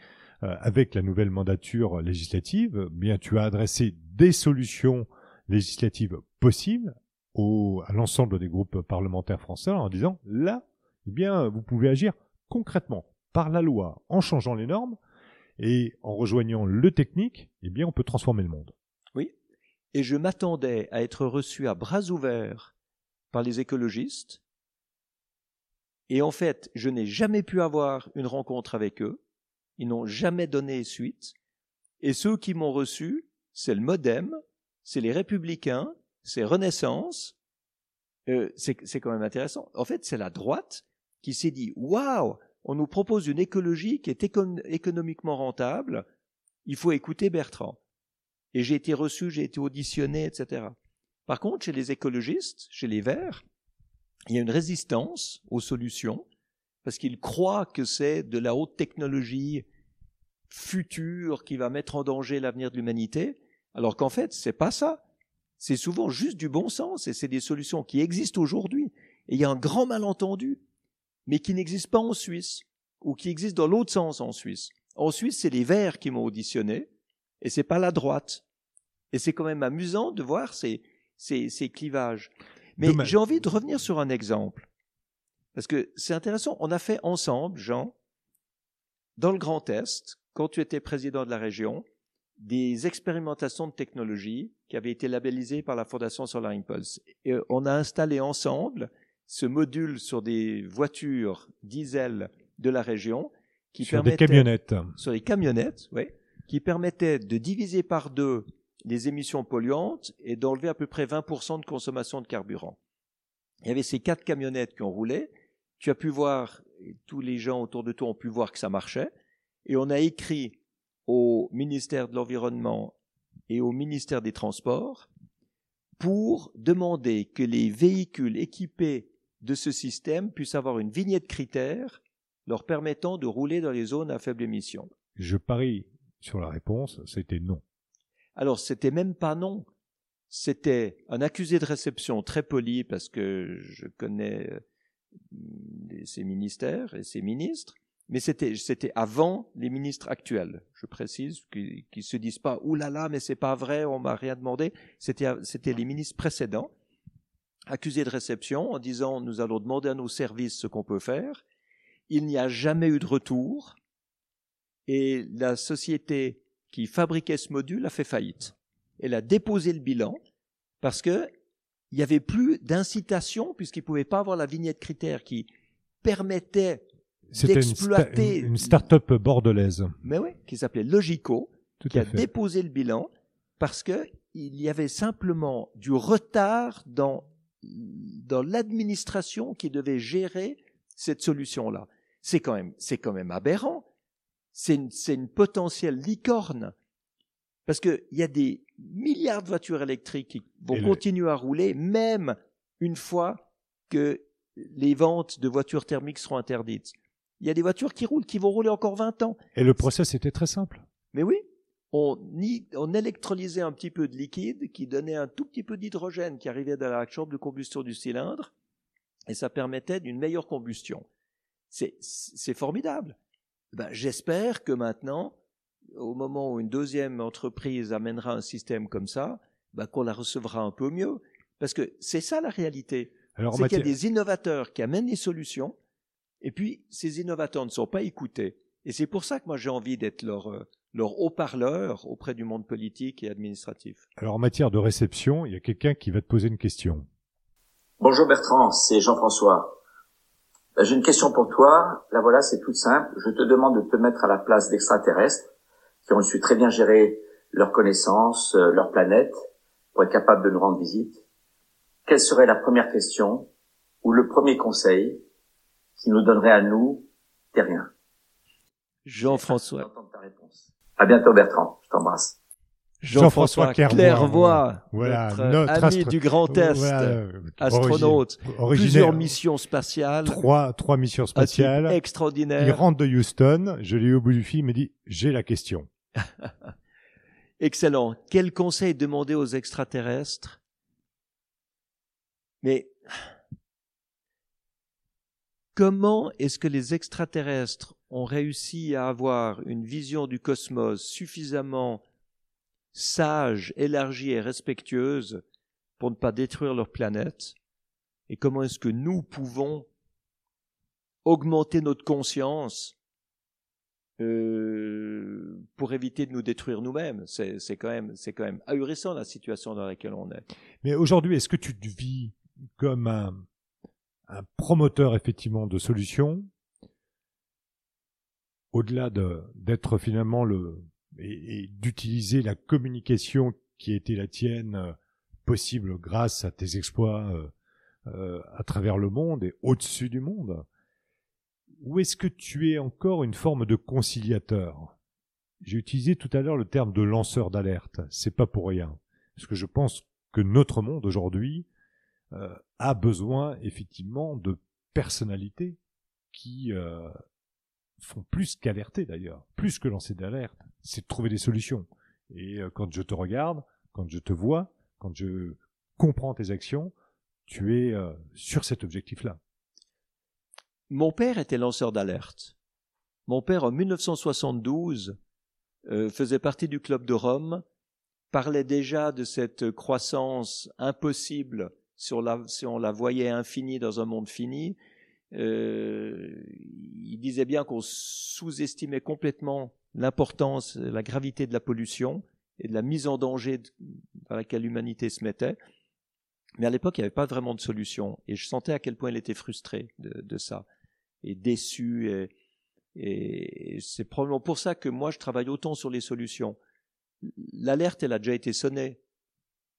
avec la nouvelle mandature législative, eh bien tu as adressé des solutions législatives possibles au, à l'ensemble des groupes parlementaires français en disant là, eh bien, vous pouvez agir concrètement par la loi en changeant les normes et en rejoignant le technique, eh bien, on peut transformer le monde. Oui. Et je m'attendais à être reçu à bras ouverts par les écologistes. Et en fait, je n'ai jamais pu avoir une rencontre avec eux. Ils n'ont jamais donné suite. Et ceux qui m'ont reçu, c'est le Modem, c'est les Républicains, c'est Renaissance. Euh, c'est quand même intéressant. En fait, c'est la droite qui s'est dit waouh, on nous propose une écologie qui est économiquement rentable, il faut écouter Bertrand. Et j'ai été reçu, j'ai été auditionné, etc. Par contre, chez les écologistes, chez les Verts, il y a une résistance aux solutions, parce qu'ils croient que c'est de la haute technologie future qui va mettre en danger l'avenir de l'humanité, alors qu'en fait, c'est pas ça. C'est souvent juste du bon sens et c'est des solutions qui existent aujourd'hui. Et il y a un grand malentendu mais qui n'existe pas en Suisse, ou qui existe dans l'autre sens en Suisse. En Suisse, c'est les Verts qui m'ont auditionné, et c'est pas la droite. Et c'est quand même amusant de voir ces, ces, ces clivages. Mais j'ai envie de revenir sur un exemple. Parce que c'est intéressant, on a fait ensemble, Jean, dans le Grand Est, quand tu étais président de la région, des expérimentations de technologie qui avaient été labellisées par la Fondation Solar Impulse. Et on a installé ensemble ce module sur des voitures diesel de la région qui sur des camionnettes sur des camionnettes oui qui permettait de diviser par deux les émissions polluantes et d'enlever à peu près 20% de consommation de carburant. Il y avait ces quatre camionnettes qui ont roulé. Tu as pu voir, tous les gens autour de toi ont pu voir que ça marchait. Et on a écrit au ministère de l'Environnement et au ministère des Transports pour demander que les véhicules équipés de ce système puisse avoir une vignette critère leur permettant de rouler dans les zones à faible émission Je parie sur la réponse, c'était non. Alors, c'était même pas non. C'était un accusé de réception très poli parce que je connais ces ministères et ces ministres, mais c'était c'était avant les ministres actuels. Je précise qu'ils ne se disent pas oulala là là, mais c'est pas vrai, on m'a rien demandé. C'était c'était les ministres précédents accusé de réception en disant nous allons demander à nos services ce qu'on peut faire. Il n'y a jamais eu de retour et la société qui fabriquait ce module a fait faillite. Elle a déposé le bilan parce que il n'y avait plus d'incitation puisqu'ils ne pouvaient pas avoir la vignette critère qui permettait d'exploiter une, une start-up bordelaise. Mais oui, qui s'appelait Logico, qui a déposé le bilan parce que il y avait simplement du retard dans dans l'administration qui devait gérer cette solution-là. C'est quand même c'est quand même aberrant. C'est une, c'est une potentielle licorne parce qu'il y a des milliards de voitures électriques qui vont continuer à rouler, même une fois que les ventes de voitures thermiques seront interdites. Il y a des voitures qui roulent, qui vont rouler encore 20 ans. Et le process était très simple. Mais oui, on, on électrolysait un petit peu de liquide qui donnait un tout petit peu d'hydrogène qui arrivait dans la chambre de combustion du cylindre, et ça permettait d'une meilleure combustion. C'est formidable. Ben, J'espère que maintenant, au moment où une deuxième entreprise amènera un système comme ça, bah, qu'on la recevra un peu mieux. Parce que c'est ça la réalité. C'est qu'il y a des innovateurs qui amènent des solutions, et puis ces innovateurs ne sont pas écoutés. Et c'est pour ça que moi j'ai envie d'être leur, euh, leur haut-parleur auprès du monde politique et administratif. Alors en matière de réception, il y a quelqu'un qui va te poser une question. Bonjour Bertrand, c'est Jean-François. Bah, j'ai une question pour toi. La voilà, c'est toute simple. Je te demande de te mettre à la place d'extraterrestres qui ont su très bien gérer leurs connaissances, euh, leur planète, pour être capables de nous rendre visite, quelle serait la première question ou le premier conseil qui nous donnerait à nous rien Jean-François. À bientôt Bertrand, je t'embrasse. Jean-François Clairvoy, voilà, notre, ami du Grand Est, astronaute, plusieurs missions spatiales, trois, trois missions spatiales, extraordinaires. Il rentre de Houston, je l'ai eu au bout du fil, il me dit j'ai la question. Excellent. Quel conseil demander aux extraterrestres? Mais comment est-ce que les extraterrestres ont réussi à avoir une vision du cosmos suffisamment sage, élargie et respectueuse pour ne pas détruire leur planète? Et comment est-ce que nous pouvons augmenter notre conscience euh, pour éviter de nous détruire nous-mêmes. C'est, quand même, c'est quand même ahurissant la situation dans laquelle on est. Mais aujourd'hui, est-ce que tu te vis comme un, promoteur effectivement de solutions, au-delà de, d'être finalement le et, d'utiliser la communication qui a été la tienne euh, possible grâce à tes exploits euh, euh, à travers le monde et au-dessus du monde? Ou est-ce que tu es encore une forme de conciliateur? J'ai utilisé tout à l'heure le terme de lanceur d'alerte. C'est pas pour rien, parce que je pense que notre monde aujourd'hui euh, a besoin effectivement de personnalités qui euh, font plus qu'alerter d'ailleurs, plus que lancer d'alerte, c'est trouver des solutions. Et euh, quand je te regarde, quand je te vois, quand je comprends tes actions, tu es sur cet objectif-là. Mon père était lanceur d'alerte. Mon père, en 1972, euh, faisait partie du Club de Rome, parlait déjà de cette croissance impossible si on la, si on la voyait infinie dans un monde fini. Euh, il disait bien qu'on sous-estimait complètement l'importance, la gravité de la pollution et de la mise en danger dans laquelle l'humanité se mettait. Mais à l'époque, il n'y avait pas vraiment de solution. Et je sentais à quel point il était frustré de ça et déçu. Et, et c'est probablement pour ça que moi, je travaille autant sur les solutions. L'alerte, elle a déjà été sonnée.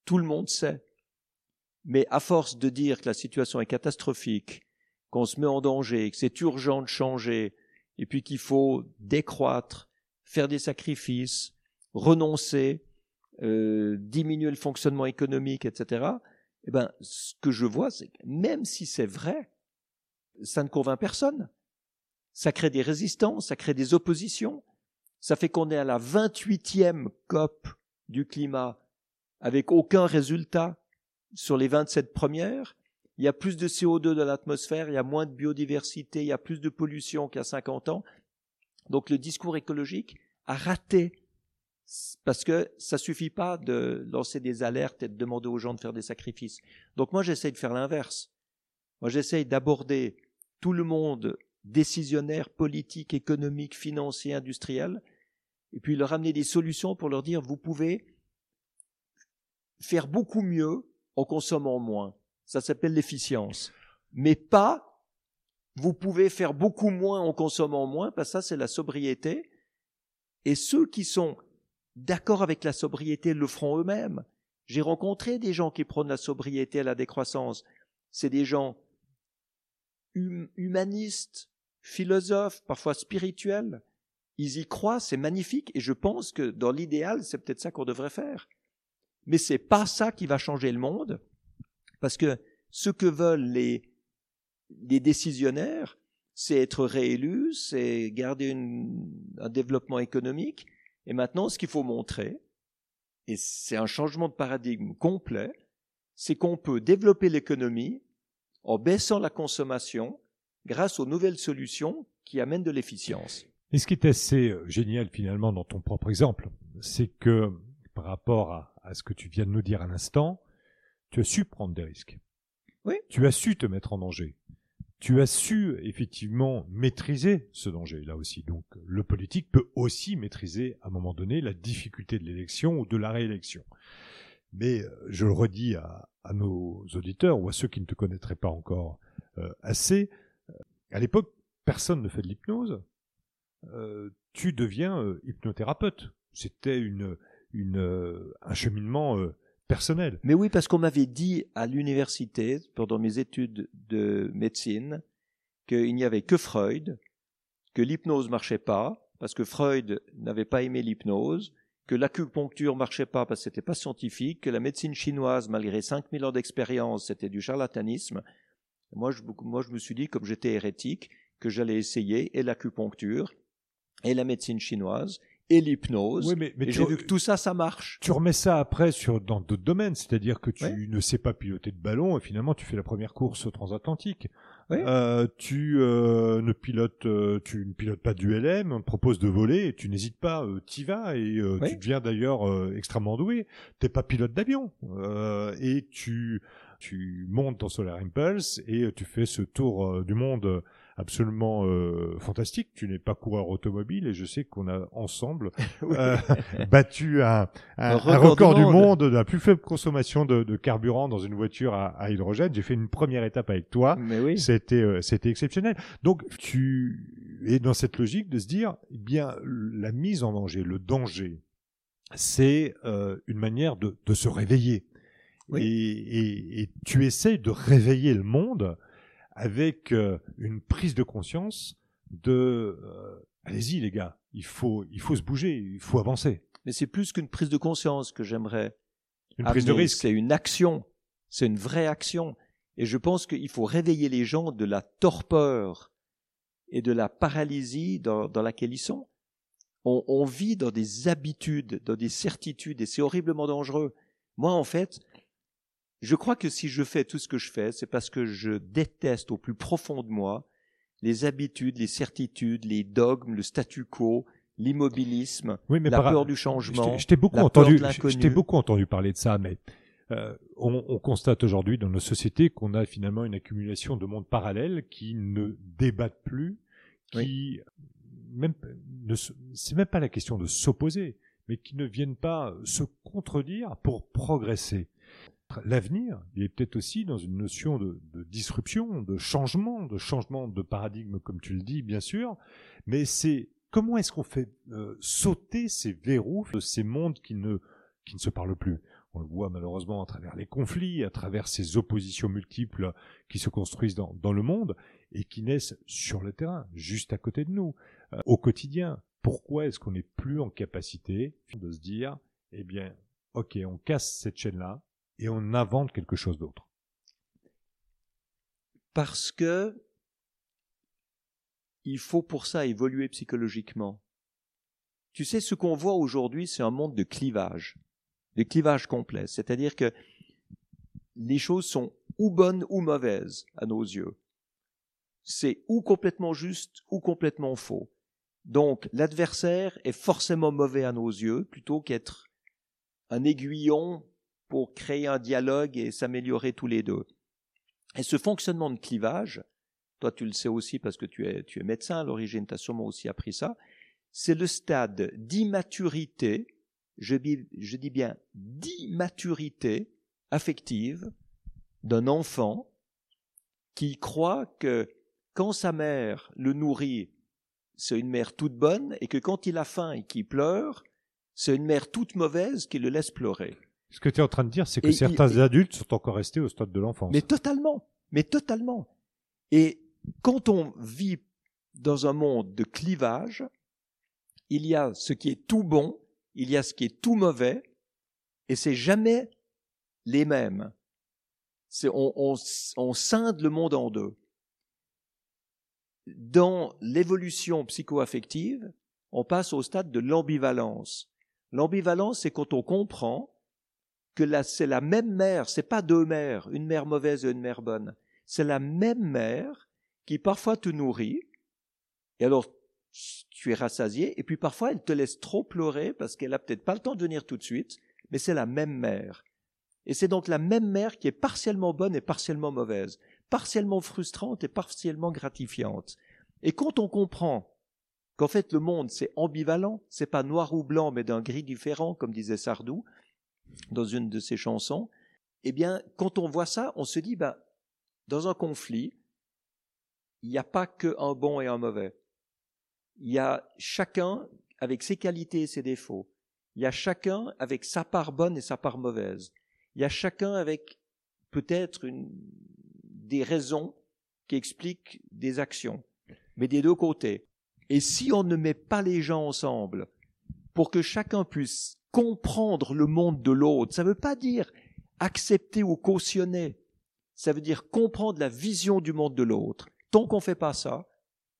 Tout le monde sait. Mais à force de dire que la situation est catastrophique, qu'on se met en danger, que c'est urgent de changer, et puis qu'il faut décroître, faire des sacrifices, renoncer, euh, diminuer le fonctionnement économique, etc. Eh ben, ce que je vois, c'est que même si c'est vrai, ça ne convainc personne. Ça crée des résistances, ça crée des oppositions. Ça fait qu'on est à la 28e COP du climat avec aucun résultat sur les 27 premières. Il y a plus de CO2 dans l'atmosphère, il y a moins de biodiversité, il y a plus de pollution qu'il y a 50 ans. Donc le discours écologique a raté parce que ça suffit pas de lancer des alertes et de demander aux gens de faire des sacrifices. Donc moi j'essaye de faire l'inverse. Moi j'essaye d'aborder tout le monde décisionnaire, politique, économique, financier, industriel, et puis leur amener des solutions pour leur dire vous pouvez faire beaucoup mieux en consommant moins. Ça s'appelle l'efficience. Mais pas, vous pouvez faire beaucoup moins en consommant moins, parce que ça c'est la sobriété. Et ceux qui sont d'accord avec la sobriété le feront eux-mêmes. J'ai rencontré des gens qui prônent la sobriété à la décroissance. C'est des gens hum, humanistes, philosophes, parfois spirituels. Ils y croient, c'est magnifique, et je pense que dans l'idéal, c'est peut-être ça qu'on devrait faire. Mais c'est pas ça qui va changer le monde, parce que ce que veulent les, les décisionnaires, c'est être réélus, c'est garder un développement économique. Et maintenant, ce qu'il faut montrer, et c'est un changement de paradigme complet, c'est qu'on peut développer l'économie en baissant la consommation grâce aux nouvelles solutions qui amènent de l'efficience. Et ce qui est assez euh, génial finalement dans ton propre exemple, c'est que par rapport à, à, ce que tu viens de nous dire à l'instant, tu as su prendre des risques. Oui. Tu as su te mettre en danger. Tu as su effectivement maîtriser ce danger là aussi. Donc le politique peut aussi maîtriser à un moment donné la difficulté de l'élection ou de la réélection. Mais euh, je le redis à, nos auditeurs ou à ceux qui ne te connaîtraient pas encore euh, assez, à l'époque, personne ne fait de l'hypnose. Euh, tu deviens euh, hypnothérapeute. C'était euh, un cheminement euh, personnel. Mais oui, parce qu'on m'avait dit à l'université, pendant mes études de médecine, qu'il n'y avait que Freud, que l'hypnose marchait pas, parce que Freud n'avait pas aimé l'hypnose, que l'acupuncture marchait pas parce que c'était pas scientifique, que la médecine chinoise, malgré 5000 ans d'expérience, c'était du charlatanisme. Moi je, moi, je me suis dit, comme j'étais hérétique, que j'allais essayer et l'acupuncture et la médecine chinoise et l'hypnose. Oui, mais, mais et que tout ça, ça marche. Tu remets ça après sur dans d'autres domaines, c'est-à-dire que tu ne sais pas piloter de ballon et finalement tu fais la première course transatlantique. Oui. Euh, tu euh, ne pilotes, euh, tu ne pilotes pas du LM, on te propose de voler et tu n'hésites pas, euh, t'y vas et euh, tu deviens d'ailleurs euh, extrêmement doué. T'es pas pilote d'avion et tu tu montes ton Solar Impulse et tu fais ce tour du monde absolument euh, fantastique. Tu n'es pas coureur automobile et je sais qu'on a ensemble euh, battu un, un, Un un record du du monde. de la plus faible consommation de, de carburant dans une voiture à, à hydrogène. J'ai fait une première étape avec toi. Mais oui. C'était euh, c'était exceptionnel. Donc tu es dans cette logique de se dire, eh bien la mise en danger, le danger, c'est euh, une manière de, de se réveiller. Oui. Et, et, et tu essayes de réveiller le monde avec euh, une prise de conscience de euh, allez-y les gars, il faut il faut se bouger, il faut avancer. Mais c'est plus qu'une prise de conscience que j'aimerais Une prise de risque. C'est une action. C'est une vraie action. Et je pense qu'il faut réveiller les gens de la torpeur et de la paralysie dans, dans laquelle ils sont. On, on vit dans des habitudes, dans des certitudes, et c'est horriblement dangereux. Moi, en fait, je crois que si je fais tout ce que je fais, c'est parce que je déteste au plus profond de moi les habitudes, les certitudes, les dogmes, le statu quo, l'immobilisme, Oui, la par- peur du changement. je t'ai beaucoup entendu, je- beaucoup entendu parler de ça, mais euh, on, on constate aujourd'hui dans nos sociétés qu'on a finalement une accumulation de mondes parallèles qui ne débattent plus, qui même ne c'est même pas la question de s'opposer, mais qui ne viennent pas se contredire pour progresser. L'avenir, il est peut-être aussi dans une notion de, disruption, de changement, de changement de paradigme, comme tu le dis, bien sûr, mais c'est comment est-ce qu'on fait euh, sauter ces verrous ces mondes qui ne, qui ne se parlent plus? On le voit malheureusement à travers les conflits, à travers ces oppositions multiples qui se construisent dans, dans le monde et qui naissent sur le terrain, juste à côté de nous, euh, au quotidien. Pourquoi est-ce qu'on n'est plus en capacité de se dire, eh bien, ok, on casse cette chaîne-là et on invente quelque chose d'autre parce que il faut pour ça évoluer psychologiquement. Tu sais, ce qu'on voit aujourd'hui, c'est un monde de clivage, de clivage complet. C'est-à-dire que les choses sont ou bonnes ou mauvaises à nos yeux. C'est ou complètement juste ou complètement faux. Donc l'adversaire est forcément mauvais à nos yeux plutôt qu'être un aiguillon pour créer un dialogue et s'améliorer tous les deux. Et ce fonctionnement de clivage, toi tu le sais aussi parce que tu es, médecin à l'origine, tu sûrement aussi appris ça, c'est le stade d'immaturité, je dis bien d'immaturité affective d'un enfant qui croit que quand sa mère le nourrit, c'est une mère toute bonne, et que quand il a faim et qu'il pleure, c'est une mère toute mauvaise qui le laisse pleurer. Ce que tu es en train de dire, c'est que Et certains et- adultes sont encore restés au stade de l'enfance. Mais totalement, mais totalement. Et quand on vit dans un monde de clivage, il y a ce qui est tout bon, il y a ce qui est tout mauvais, et c'est jamais les mêmes. C'est, on, on, on scinde le monde en deux. Dans l'évolution psychoaffective, on passe au stade de l'ambivalence. L'ambivalence, c'est quand on comprend que c'est la même mère, c'est pas deux mères, une mère mauvaise et une mère bonne. C'est la même mère qui parfois te nourrit, et alors tu es rassasié, et puis parfois elle te laisse trop pleurer parce qu'elle a peut-être pas le temps de venir tout de suite, mais c'est la même mère. Et c'est donc la même mère qui est partiellement bonne et partiellement mauvaise, partiellement frustrante et partiellement gratifiante. Et quand on comprend qu'en fait le monde c'est ambivalent, c'est pas noir ou blanc mais d'un gris différent, comme disait Sardou dans une de ses chansons, eh bien, quand on voit ça, on se dit, ben, dans un conflit, il n'y a pas qu'un bon et un mauvais. Il y a chacun avec ses qualités et ses défauts. Il y a chacun avec sa part bonne et sa part mauvaise. Il y a chacun avec peut-être une, des raisons qui expliquent des actions, mais des deux côtés. Et si on ne met pas les gens ensemble pour que chacun puisse comprendre le monde de l'autre, ça ne veut pas dire accepter ou cautionner, ça veut dire comprendre la vision du monde de l'autre. Tant qu'on ne fait pas ça,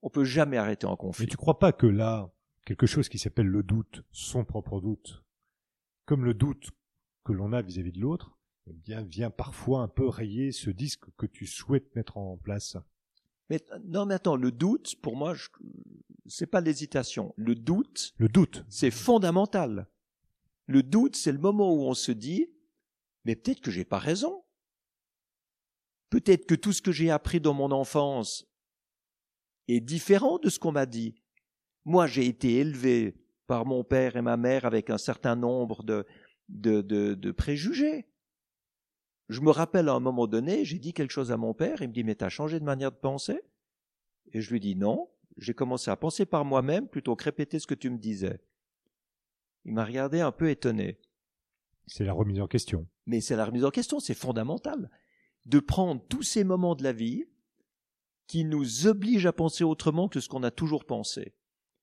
on peut jamais arrêter un Mais conflit. tu crois pas que là, quelque chose qui s'appelle le doute, son propre doute, comme le doute que l'on a vis-à-vis de l'autre, eh bien, vient parfois un peu rayer ce disque que tu souhaites mettre en place. Mais non, mais attends, le doute, pour moi, c'est pas l'hésitation. Le doute, Le doute. c'est fondamental. Le doute, c'est le moment où on se dit, mais peut-être que j'ai pas raison. Peut-être que tout ce que j'ai appris dans mon enfance est différent de ce qu'on m'a dit. Moi, j'ai été élevé par mon père et ma mère avec un certain nombre de, de, préjugés. Je me rappelle à un moment donné, j'ai dit quelque chose à mon père, il me dit, mais t'as changé de manière de penser? Et je lui dis non, j'ai commencé à penser par moi-même plutôt que répéter ce que tu me disais. Il m'a regardé un peu étonné. C'est la remise en question. Mais c'est la remise en question, c'est fondamental. De prendre tous ces moments de la vie qui nous obligent à penser autrement que ce qu'on a toujours pensé.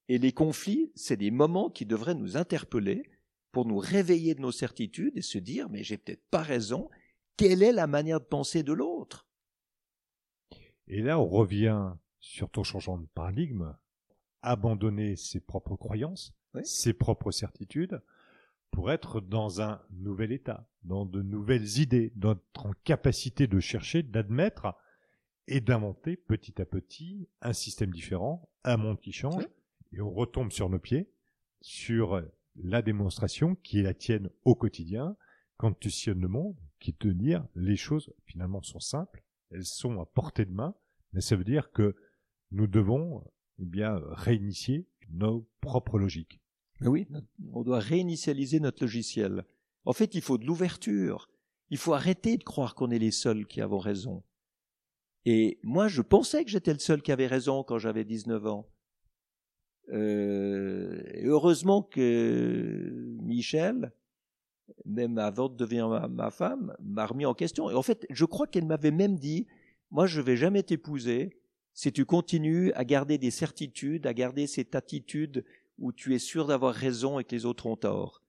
Et les conflits, c'est des moments qui devraient nous interpeller pour nous réveiller de nos certitudes et se dire, mais j'ai peut-être pas raison, quelle est la manière de penser de l'autre? Et là, on revient sur ton changement de paradigme, abandonner ses propres croyances, Oui. ses propres certitudes, pour être dans un nouvel état, dans de nouvelles idées, d'être en capacité de chercher, d'admettre et d'inventer petit à petit un système différent, un monde qui change, et on retombe sur nos pieds, sur la démonstration qui est la tienne au quotidien, quand tu sillonnes le monde, qui de dire les choses finalement sont simples, elles sont à portée de main, mais ça veut dire que nous devons eh bien réinitier nos propres logiques. Oui, on doit réinitialiser notre logiciel. En fait, il faut de l'ouverture. Il faut arrêter de croire qu'on est les seuls qui avons raison. Et moi, je pensais que j'étais le seul qui avait raison quand j'avais 19 ans. Euh, heureusement que Michel, même avant de devenir ma, femme, m'a remis en question. Et en fait, je crois qu'elle m'avait même dit, moi, je vais jamais t'épouser si tu continues à garder des certitudes, à garder cette attitude où tu es sûr d'avoir raison et que les autres ont tort.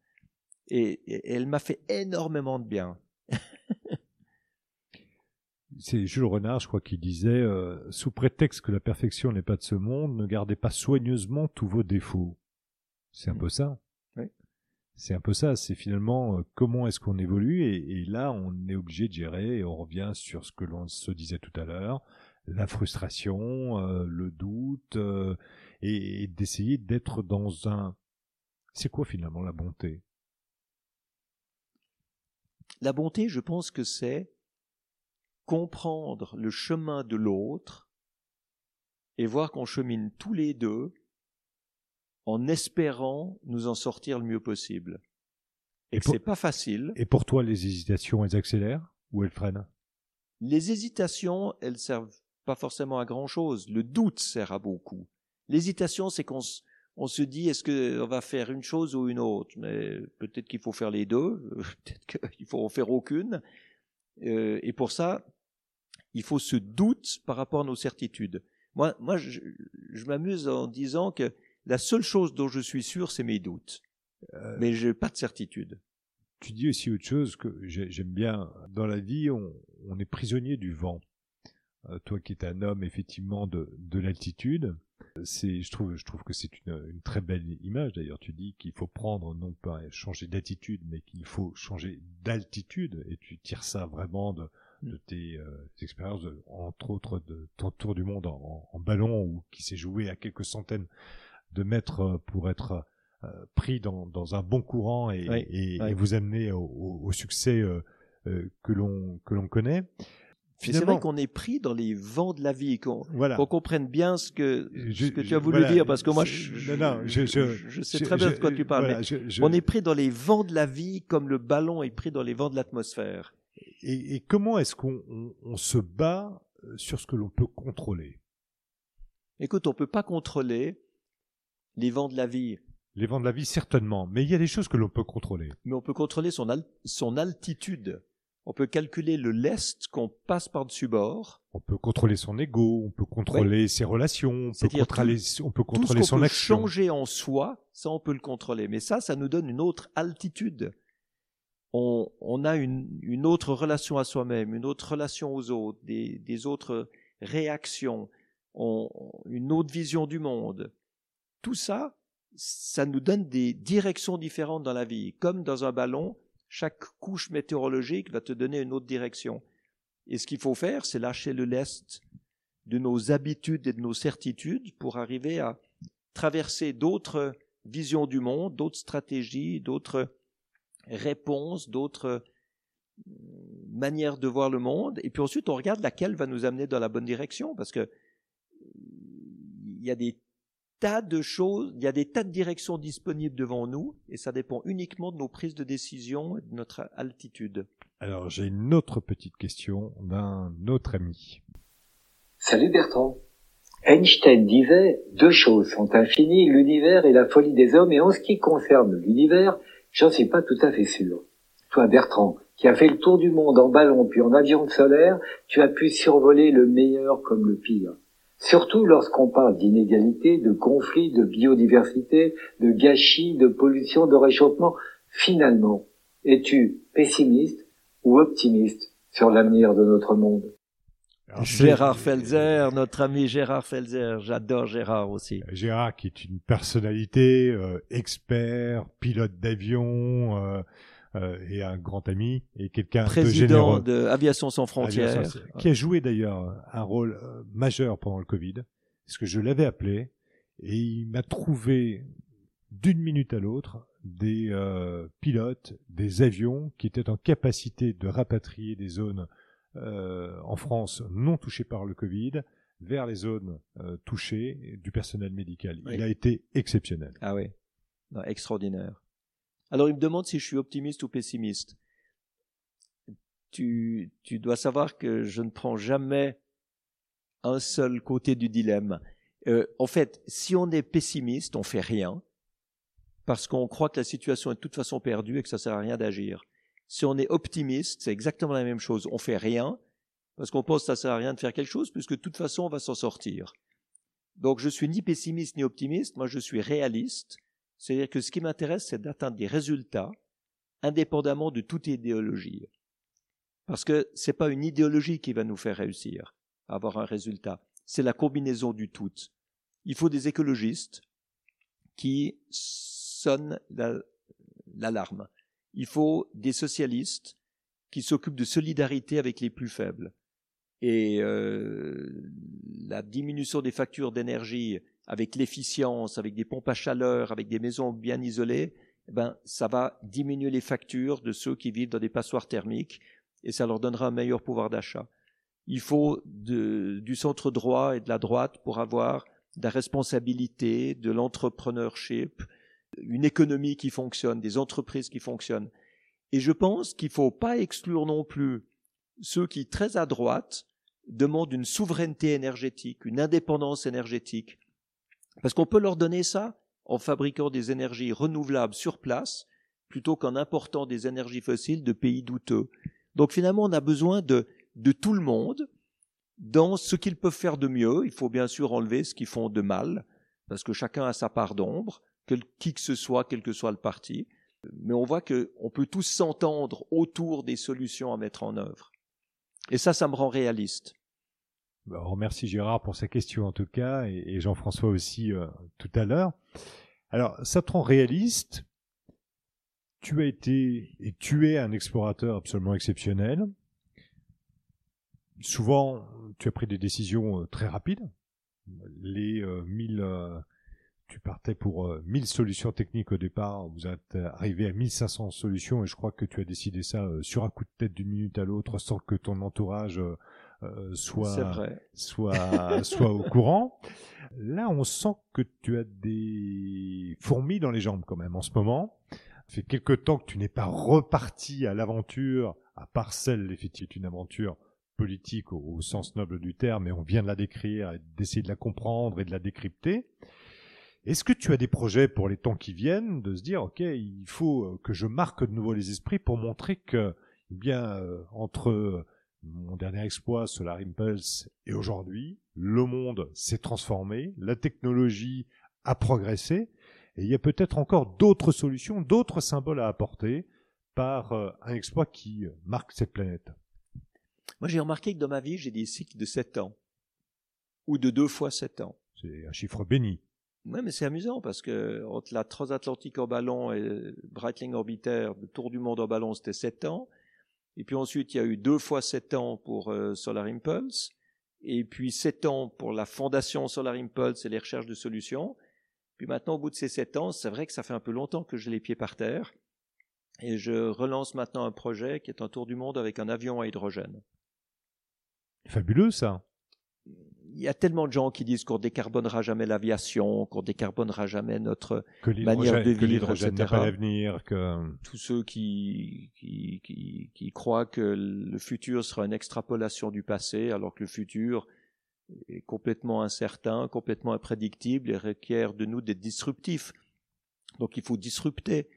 Et, et elle m'a fait énormément de bien. C'est Jules Renard, je crois, qui disait euh, sous prétexte que la perfection n'est pas de ce monde, ne gardez pas soigneusement tous vos défauts. C'est un Mm. peu ça. Oui. C'est un peu ça. C'est finalement euh, comment est-ce qu'on évolue et, et là, on est obligé de gérer et on revient sur ce que l'on se disait tout à l'heure, la frustration, euh, le doute et, et d'essayer d'être dans un. C'est quoi finalement la bonté? La bonté, je pense que c'est comprendre le chemin de l'autre et voir qu'on chemine tous les deux en espérant nous en sortir le mieux possible. et c'est pas facile. Et pour toi, les hésitations, elles accélèrent ou elles freinent? Les hésitations, elles servent pas forcément à grand chose. Le doute sert à beaucoup. L'hésitation, c'est qu'on on se dit est-ce qu'on va faire une chose ou une autre? Mais peut-être qu'il faut faire les deux, peut-être qu'il faut en faire aucune. Euh, et pour ça, il faut ce doute par rapport à nos certitudes. Moi, moi je, m'amuse en disant que la seule chose dont je suis sûr, c'est mes doutes. Euh, mais je n'ai pas de certitude. Tu dis aussi autre chose que j'aime bien. Dans la vie, on, on est prisonnier du vent. Euh, toi qui es un homme effectivement de, de l'altitude, c'est, je trouve, je trouve que c'est une, une, très belle image. D'ailleurs, tu dis qu'il faut prendre non pas changer d'attitude, mais qu'il faut changer d'altitude, et tu tires ça vraiment de, mm. de tes euh, expériences, entre autres de ton tour du monde en, en, ballon, ou qui s'est joué à quelques centaines de mètres euh, pour être euh, pris dans, dans, un bon courant et, et, et vous amener au, au, succès euh, que l'on que l'on connaît. C'est vrai qu'on est pris dans les vents de la vie, qu'on comprenne bien ce que, ce que tu as voulu dire, parce que moi, je, je, sais très bien de quoi tu parles. on est pris dans les vents de la vie comme le ballon est pris dans les vents de l'atmosphère. Et, comment est-ce qu'on on, se bat euh, sur ce que l'on peut contrôler? Écoute, on peut pas contrôler les vents de la vie. Les vents de la vie, certainement, mais il y a des choses que l'on peut contrôler. Mais on peut contrôler son, son altitude. On peut calculer le lest qu'on passe par-dessus bord. On peut contrôler son ego, on peut contrôler ses relations, on peut contrôler, on peut contrôler tout ce son peut action. changer en soi, ça on peut le contrôler. Mais ça, ça nous donne une autre altitude. On, on a une, une, autre relation à soi-même, une autre relation aux autres, des, des autres réactions, on, une autre vision du monde. Tout ça, ça nous donne des directions différentes dans la vie. Comme dans un ballon, chaque couche météorologique va te donner une autre direction. Et ce qu'il faut faire, c'est lâcher le lest de nos habitudes et de nos certitudes pour arriver à traverser d'autres visions du monde, d'autres stratégies, d'autres réponses, d'autres euh, manières de voir le monde. Et puis ensuite, on regarde laquelle va nous amener dans la bonne direction, parce que il y a des tas de choses, il y a des tas de directions disponibles devant nous, et ça dépend uniquement de nos prises de décision et de notre altitude. Alors j'ai une autre petite question d'un autre ami. Salut Bertrand. Einstein disait deux choses sont infinies, l'univers et la folie des hommes, et en ce qui concerne l'univers, j'en suis pas tout à fait sûr. Toi Bertrand, qui as fait le tour du monde en ballon puis en avion solaire, tu as pu survoler le meilleur comme le pire. Surtout lorsqu'on parle d'inégalité, de conflits, de biodiversité, de gâchis, de pollution, de réchauffement. Finalement, es-tu pessimiste ou optimiste sur l'avenir de notre monde? Gérard Felzer, notre ami Gérard Felzer, j'adore Gérard aussi. Gérard qui est une personnalité, euh, expert, pilote d'avion, euh, euh, et un grand ami et quelqu'un de généreux. de Aviation sans frontières, qui a joué d'ailleurs un rôle euh, majeur pendant le Covid, parce que je l'avais appelé et il m'a trouvé d'une minute à l'autre des euh, pilotes, des avions qui étaient en capacité de rapatrier des zones euh, en France non touchées par le Covid vers les zones euh, touchées du personnel médical. Il a été exceptionnel. Ah oui, extraordinaire. Alors il me demande si je suis optimiste ou pessimiste. Tu, tu dois savoir que je ne prends jamais un seul côté du dilemme. Euh, en fait, si on est pessimiste, on fait rien, parce qu'on croit que la situation est de toute façon perdue et que ça sert à rien d'agir. Si on est optimiste, c'est exactement la même chose. On fait rien, parce qu'on pense que ça sert à rien de faire quelque chose, puisque de toute façon on va s'en sortir. Donc je suis ni pessimiste ni optimiste, moi je suis réaliste, c'est-à-dire que ce qui m'intéresse, c'est d'atteindre des résultats indépendamment de toute idéologie. Parce que ce n'est pas une idéologie qui va nous faire réussir à avoir un résultat, c'est la combinaison du tout. Il faut des écologistes qui sonnent l'alarme. Il faut des socialistes qui s'occupent de solidarité avec les plus faibles. Et euh, la diminution des factures d'énergie avec l'efficience, avec des pompes à chaleur, avec des maisons bien isolées, eh ben, ça va diminuer les factures de ceux qui vivent dans des passoires thermiques et ça leur donnera un meilleur pouvoir d'achat. Il faut du centre droit et de la droite pour avoir de la responsabilité, de l'entrepreneurship, une économie qui fonctionne, des entreprises qui fonctionnent. Et je pense qu'il ne faut pas exclure non plus ceux qui, très à droite, demandent une souveraineté énergétique, une indépendance énergétique. Parce qu'on peut leur donner ça en fabriquant des énergies renouvelables sur place, plutôt qu'en important des énergies fossiles de pays douteux. Donc finalement, on a besoin de, de tout le monde dans ce qu'ils peuvent faire de mieux. Il faut bien sûr enlever ce qu'ils font de mal, parce que chacun a sa part d'ombre, qui que ce soit, quel que soit le parti. Mais on voit qu'on peut tous s'entendre autour des solutions à mettre en œuvre. Et ça, ça me rend réaliste. Bah, remercie Gérard pour sa question en tout cas, et, Jean-François aussi euh, tout à l'heure. Alors, ça te rend réaliste? Tu as été et tu es un explorateur absolument exceptionnel. Souvent, tu as pris des décisions euh, très rapides. Les euh, mille tu partais pour 1000 solutions techniques au départ, vous êtes arrivé à 1500 solutions et je crois que tu as décidé ça sur un coup de tête d'une minute à l'autre sans que ton entourage euh, soit, soit, soit au courant. Là, on sent que tu as des fourmis dans les jambes quand même en ce moment. Ça fait quelque temps que tu n'es pas reparti à l'aventure, à part celle, effectivement, une aventure politique au, sens noble du terme, et on vient de la décrire, et d'essayer de la comprendre et de la décrypter. Est-ce que tu as des projets pour les temps qui viennent de se dire, ok, il faut que je marque de nouveau les esprits pour montrer que, eh bien, euh, entre mon dernier exploit, Solar Impulse, et aujourd'hui, le monde s'est transformé, la technologie a progressé, et il y a peut-être encore d'autres solutions, d'autres symboles à apporter par euh, un exploit qui marque cette planète. Moi, j'ai remarqué que dans ma vie, j'ai des cycles de 7 ans, ou de deux fois 7 ans. C'est un chiffre béni. Oui, mais c'est amusant parce que entre la transatlantique en ballon et Breitling Orbiter, le tour du monde en ballon, c'était 7 ans. Et puis ensuite, il y a eu deux fois sept ans pour euh, Solar Impulse, et puis sept ans pour la fondation Solar Impulse et les recherches de solutions. Puis maintenant, au bout de ces sept ans, c'est vrai que ça fait un peu longtemps que j'ai les pieds par terre, et je relance maintenant un projet qui est un tour du monde avec un avion à hydrogène. Fabuleux ça il y a tellement de gens qui disent qu'on décarbonera jamais l'aviation, qu'on décarbonera jamais notre manière de vivre, que l'hydrogène n'a pas l'avenir, que tous ceux qui, qui, qui, qui croient que le futur sera une extrapolation du passé, alors que le futur est complètement incertain, complètement imprédictible et requiert de nous d'être disruptifs. Donc il faut disrupter,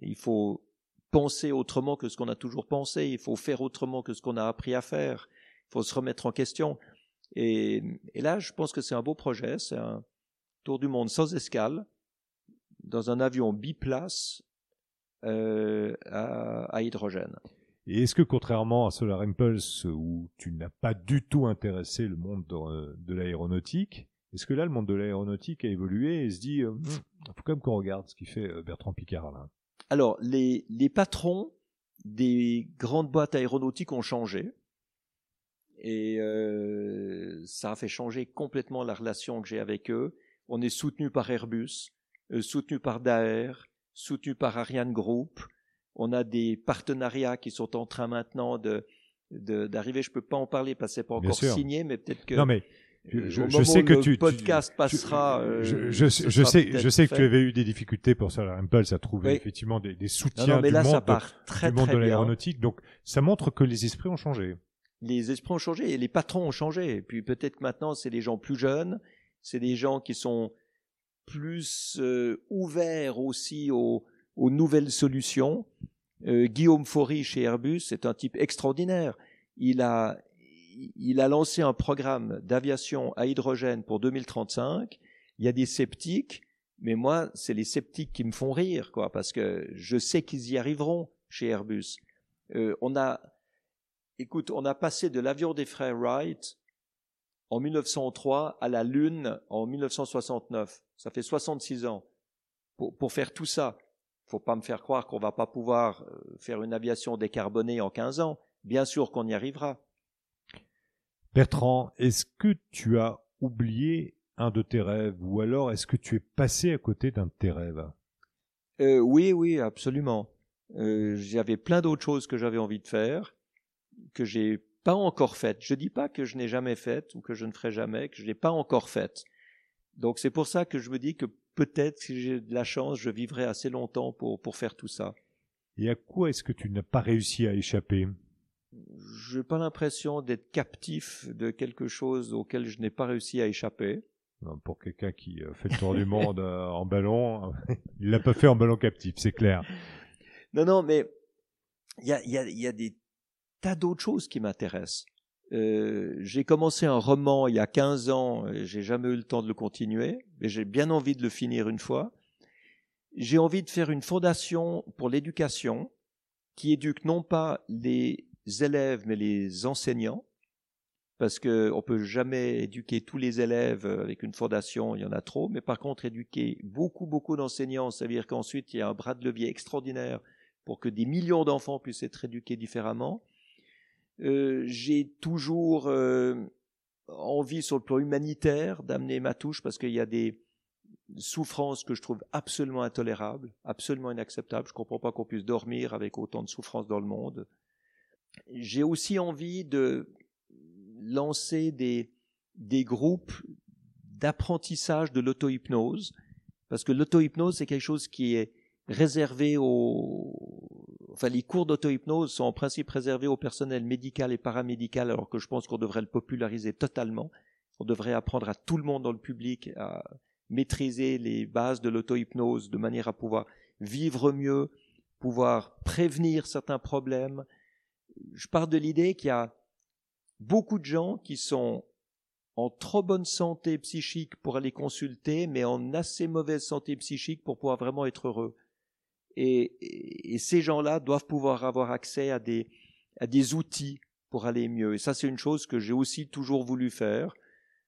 il faut penser autrement que ce qu'on a toujours pensé, il faut faire autrement que ce qu'on a appris à faire, il faut se remettre en question. Et, là, je pense que c'est un beau projet. C'est un tour du monde sans escale, dans un avion biplace euh, à, hydrogène. Et est-ce que contrairement à Solar Impulse, où tu n'as pas du tout intéressé le monde de, l'aéronautique, est-ce que là, le monde de l'aéronautique a évolué et se dit, il euh, faut quand même qu'on regarde ce qu'il fait euh, Bertrand Picard là? Alors, les, les patrons des grandes boîtes aéronautiques ont changé. Et euh, ça a fait changer complètement la relation que j'ai avec eux. On est soutenu par Airbus, euh, soutenu par Daer, soutenu par Ariane Group. On a des partenariats qui sont en train maintenant de d'arriver. Je peux pas en parler parce que c'est pas encore signé, mais peut-être que. Non mais je, je sais que le podcast passera. je, je, je sais, je sais que tu avais eu des difficultés pour Solar Impulse à trouver effectivement des, des soutiens du, monde, du monde de l'aéronautique. Donc ça montre que les esprits ont changé les esprits ont changé et les patrons ont changé. Et puis peut-être maintenant, c'est des gens plus jeunes, c'est des gens qui sont plus euh, ouverts aussi aux, nouvelles solutions. Euh, Guillaume Faury chez Airbus c'est un type extraordinaire. Il a, il a lancé un programme d'aviation à hydrogène pour 2035. Il y a des sceptiques, mais moi, c'est les sceptiques qui me font rire, quoi, parce que je sais qu'ils y arriveront chez Airbus. Euh, on a Écoute, on a passé de l'avion des frères Wright en 1903 à la Lune en 1969. Ça fait 66 ans. Pour, pour faire tout ça, faut pas me faire croire qu'on va pas pouvoir euh, faire une aviation décarbonée en 15 ans. Bien sûr qu'on y arrivera. Bertrand, est-ce que tu as oublié un de tes rêves ou alors est-ce que tu es passé à côté d'un de tes rêves? Euh, Oui, oui, absolument. Euh, J'avais plein d'autres choses que j'avais envie de faire que j'ai pas encore faite. Je dis pas que je n'ai jamais faite ou que je ne ferai jamais, que je n'ai pas encore faite. Donc c'est pour ça que je me dis que peut-être si j'ai de la chance, je vivrai assez longtemps pour, pour faire tout ça. Et à quoi est-ce que tu n'as pas réussi à échapper? Je n'ai pas l'impression d'être captif de quelque chose auquel je n'ai pas réussi à échapper. Pour quelqu'un qui fait le tour du monde euh, en ballon, il l'a pas fait en ballon captif, c'est clair. Non, non, mais il y a, y, a, y a, des tas d'autres choses qui m'intéressent. Euh, j'ai commencé un roman il y a 15 ans, j'ai jamais eu le temps de le continuer, mais j'ai bien envie de le finir une fois. J'ai envie de faire une fondation pour l'éducation qui éduque non pas les élèves mais les enseignants parce qu'on ne peut jamais éduquer tous les élèves avec une fondation, il y en a trop, mais par contre éduquer beaucoup, beaucoup d'enseignants, ça veut dire qu'ensuite il y a un bras de levier extraordinaire pour que des millions d'enfants puissent être éduqués différemment. Euh, j'ai toujours euh, envie sur le plan humanitaire d'amener ma touche parce qu'il y a des souffrances que je trouve absolument intolérables, absolument inacceptables. Je ne comprends pas qu'on puisse dormir avec autant de souffrances dans le monde. J'ai aussi envie de lancer des, des groupes d'apprentissage de l'auto-hypnose, parce que l'auto-hypnose, c'est quelque chose qui est réservé aux... Les cours d'auto-hypnose sont en principe réservés au personnel médical et paramédical, alors que je pense qu'on devrait le populariser totalement. On devrait apprendre à tout le monde dans le public à maîtriser les bases de l'auto-hypnose de manière à pouvoir vivre mieux, pouvoir prévenir certains problèmes. Je pars de l'idée qu'il y a beaucoup de gens qui sont en trop bonne santé psychique pour aller consulter, mais en assez mauvaise santé psychique pour pouvoir vraiment être heureux. Et, et ces gens-là doivent pouvoir avoir accès à des, à des outils pour aller mieux. Et ça, c'est une chose que j'ai aussi toujours voulu faire.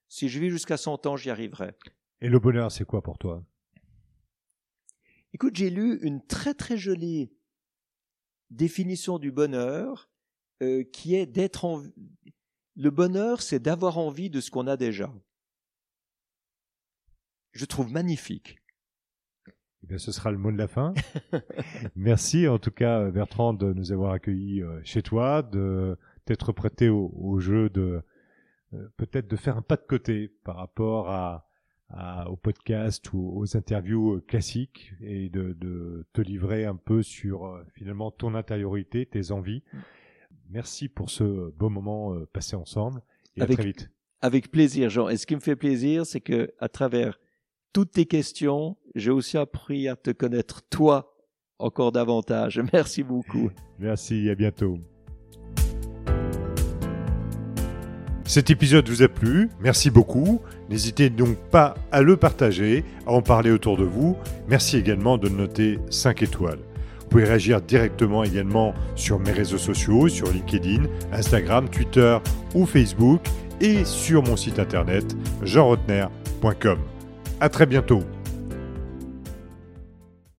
Si je vis jusqu'à 100 ans, j'y arriverai. Et le bonheur, c'est quoi pour toi? Écoute, j'ai lu une très très jolie définition du bonheur euh, qui est d'être en, le bonheur, c'est d'avoir envie de ce qu'on a déjà. Je trouve magnifique. Eh bien, ce sera le mot de la fin. Merci en tout cas Bertrand de nous avoir accueillis euh, chez toi, de t'être prêté au, jeu de euh, peut-être de faire un pas de côté par rapport à, au podcast ou aux interviews euh, classiques et de, de te livrer un peu sur finalement ton intériorité, tes envies. Merci pour ce beau moment euh, passé ensemble et avec, à très vite. Avec plaisir, Jean. Et ce qui me fait plaisir, c'est que à travers toutes tes questions, j'ai aussi appris à te connaître toi encore davantage. Merci beaucoup. Merci, à bientôt. Cet épisode vous a plu, merci beaucoup. N'hésitez donc pas à le partager, à en parler autour de vous. Merci également de noter 5 étoiles. Vous pouvez réagir directement également sur mes réseaux sociaux, sur LinkedIn, Instagram, Twitter ou Facebook et sur mon site internet jeanrotner.com. À très bientôt.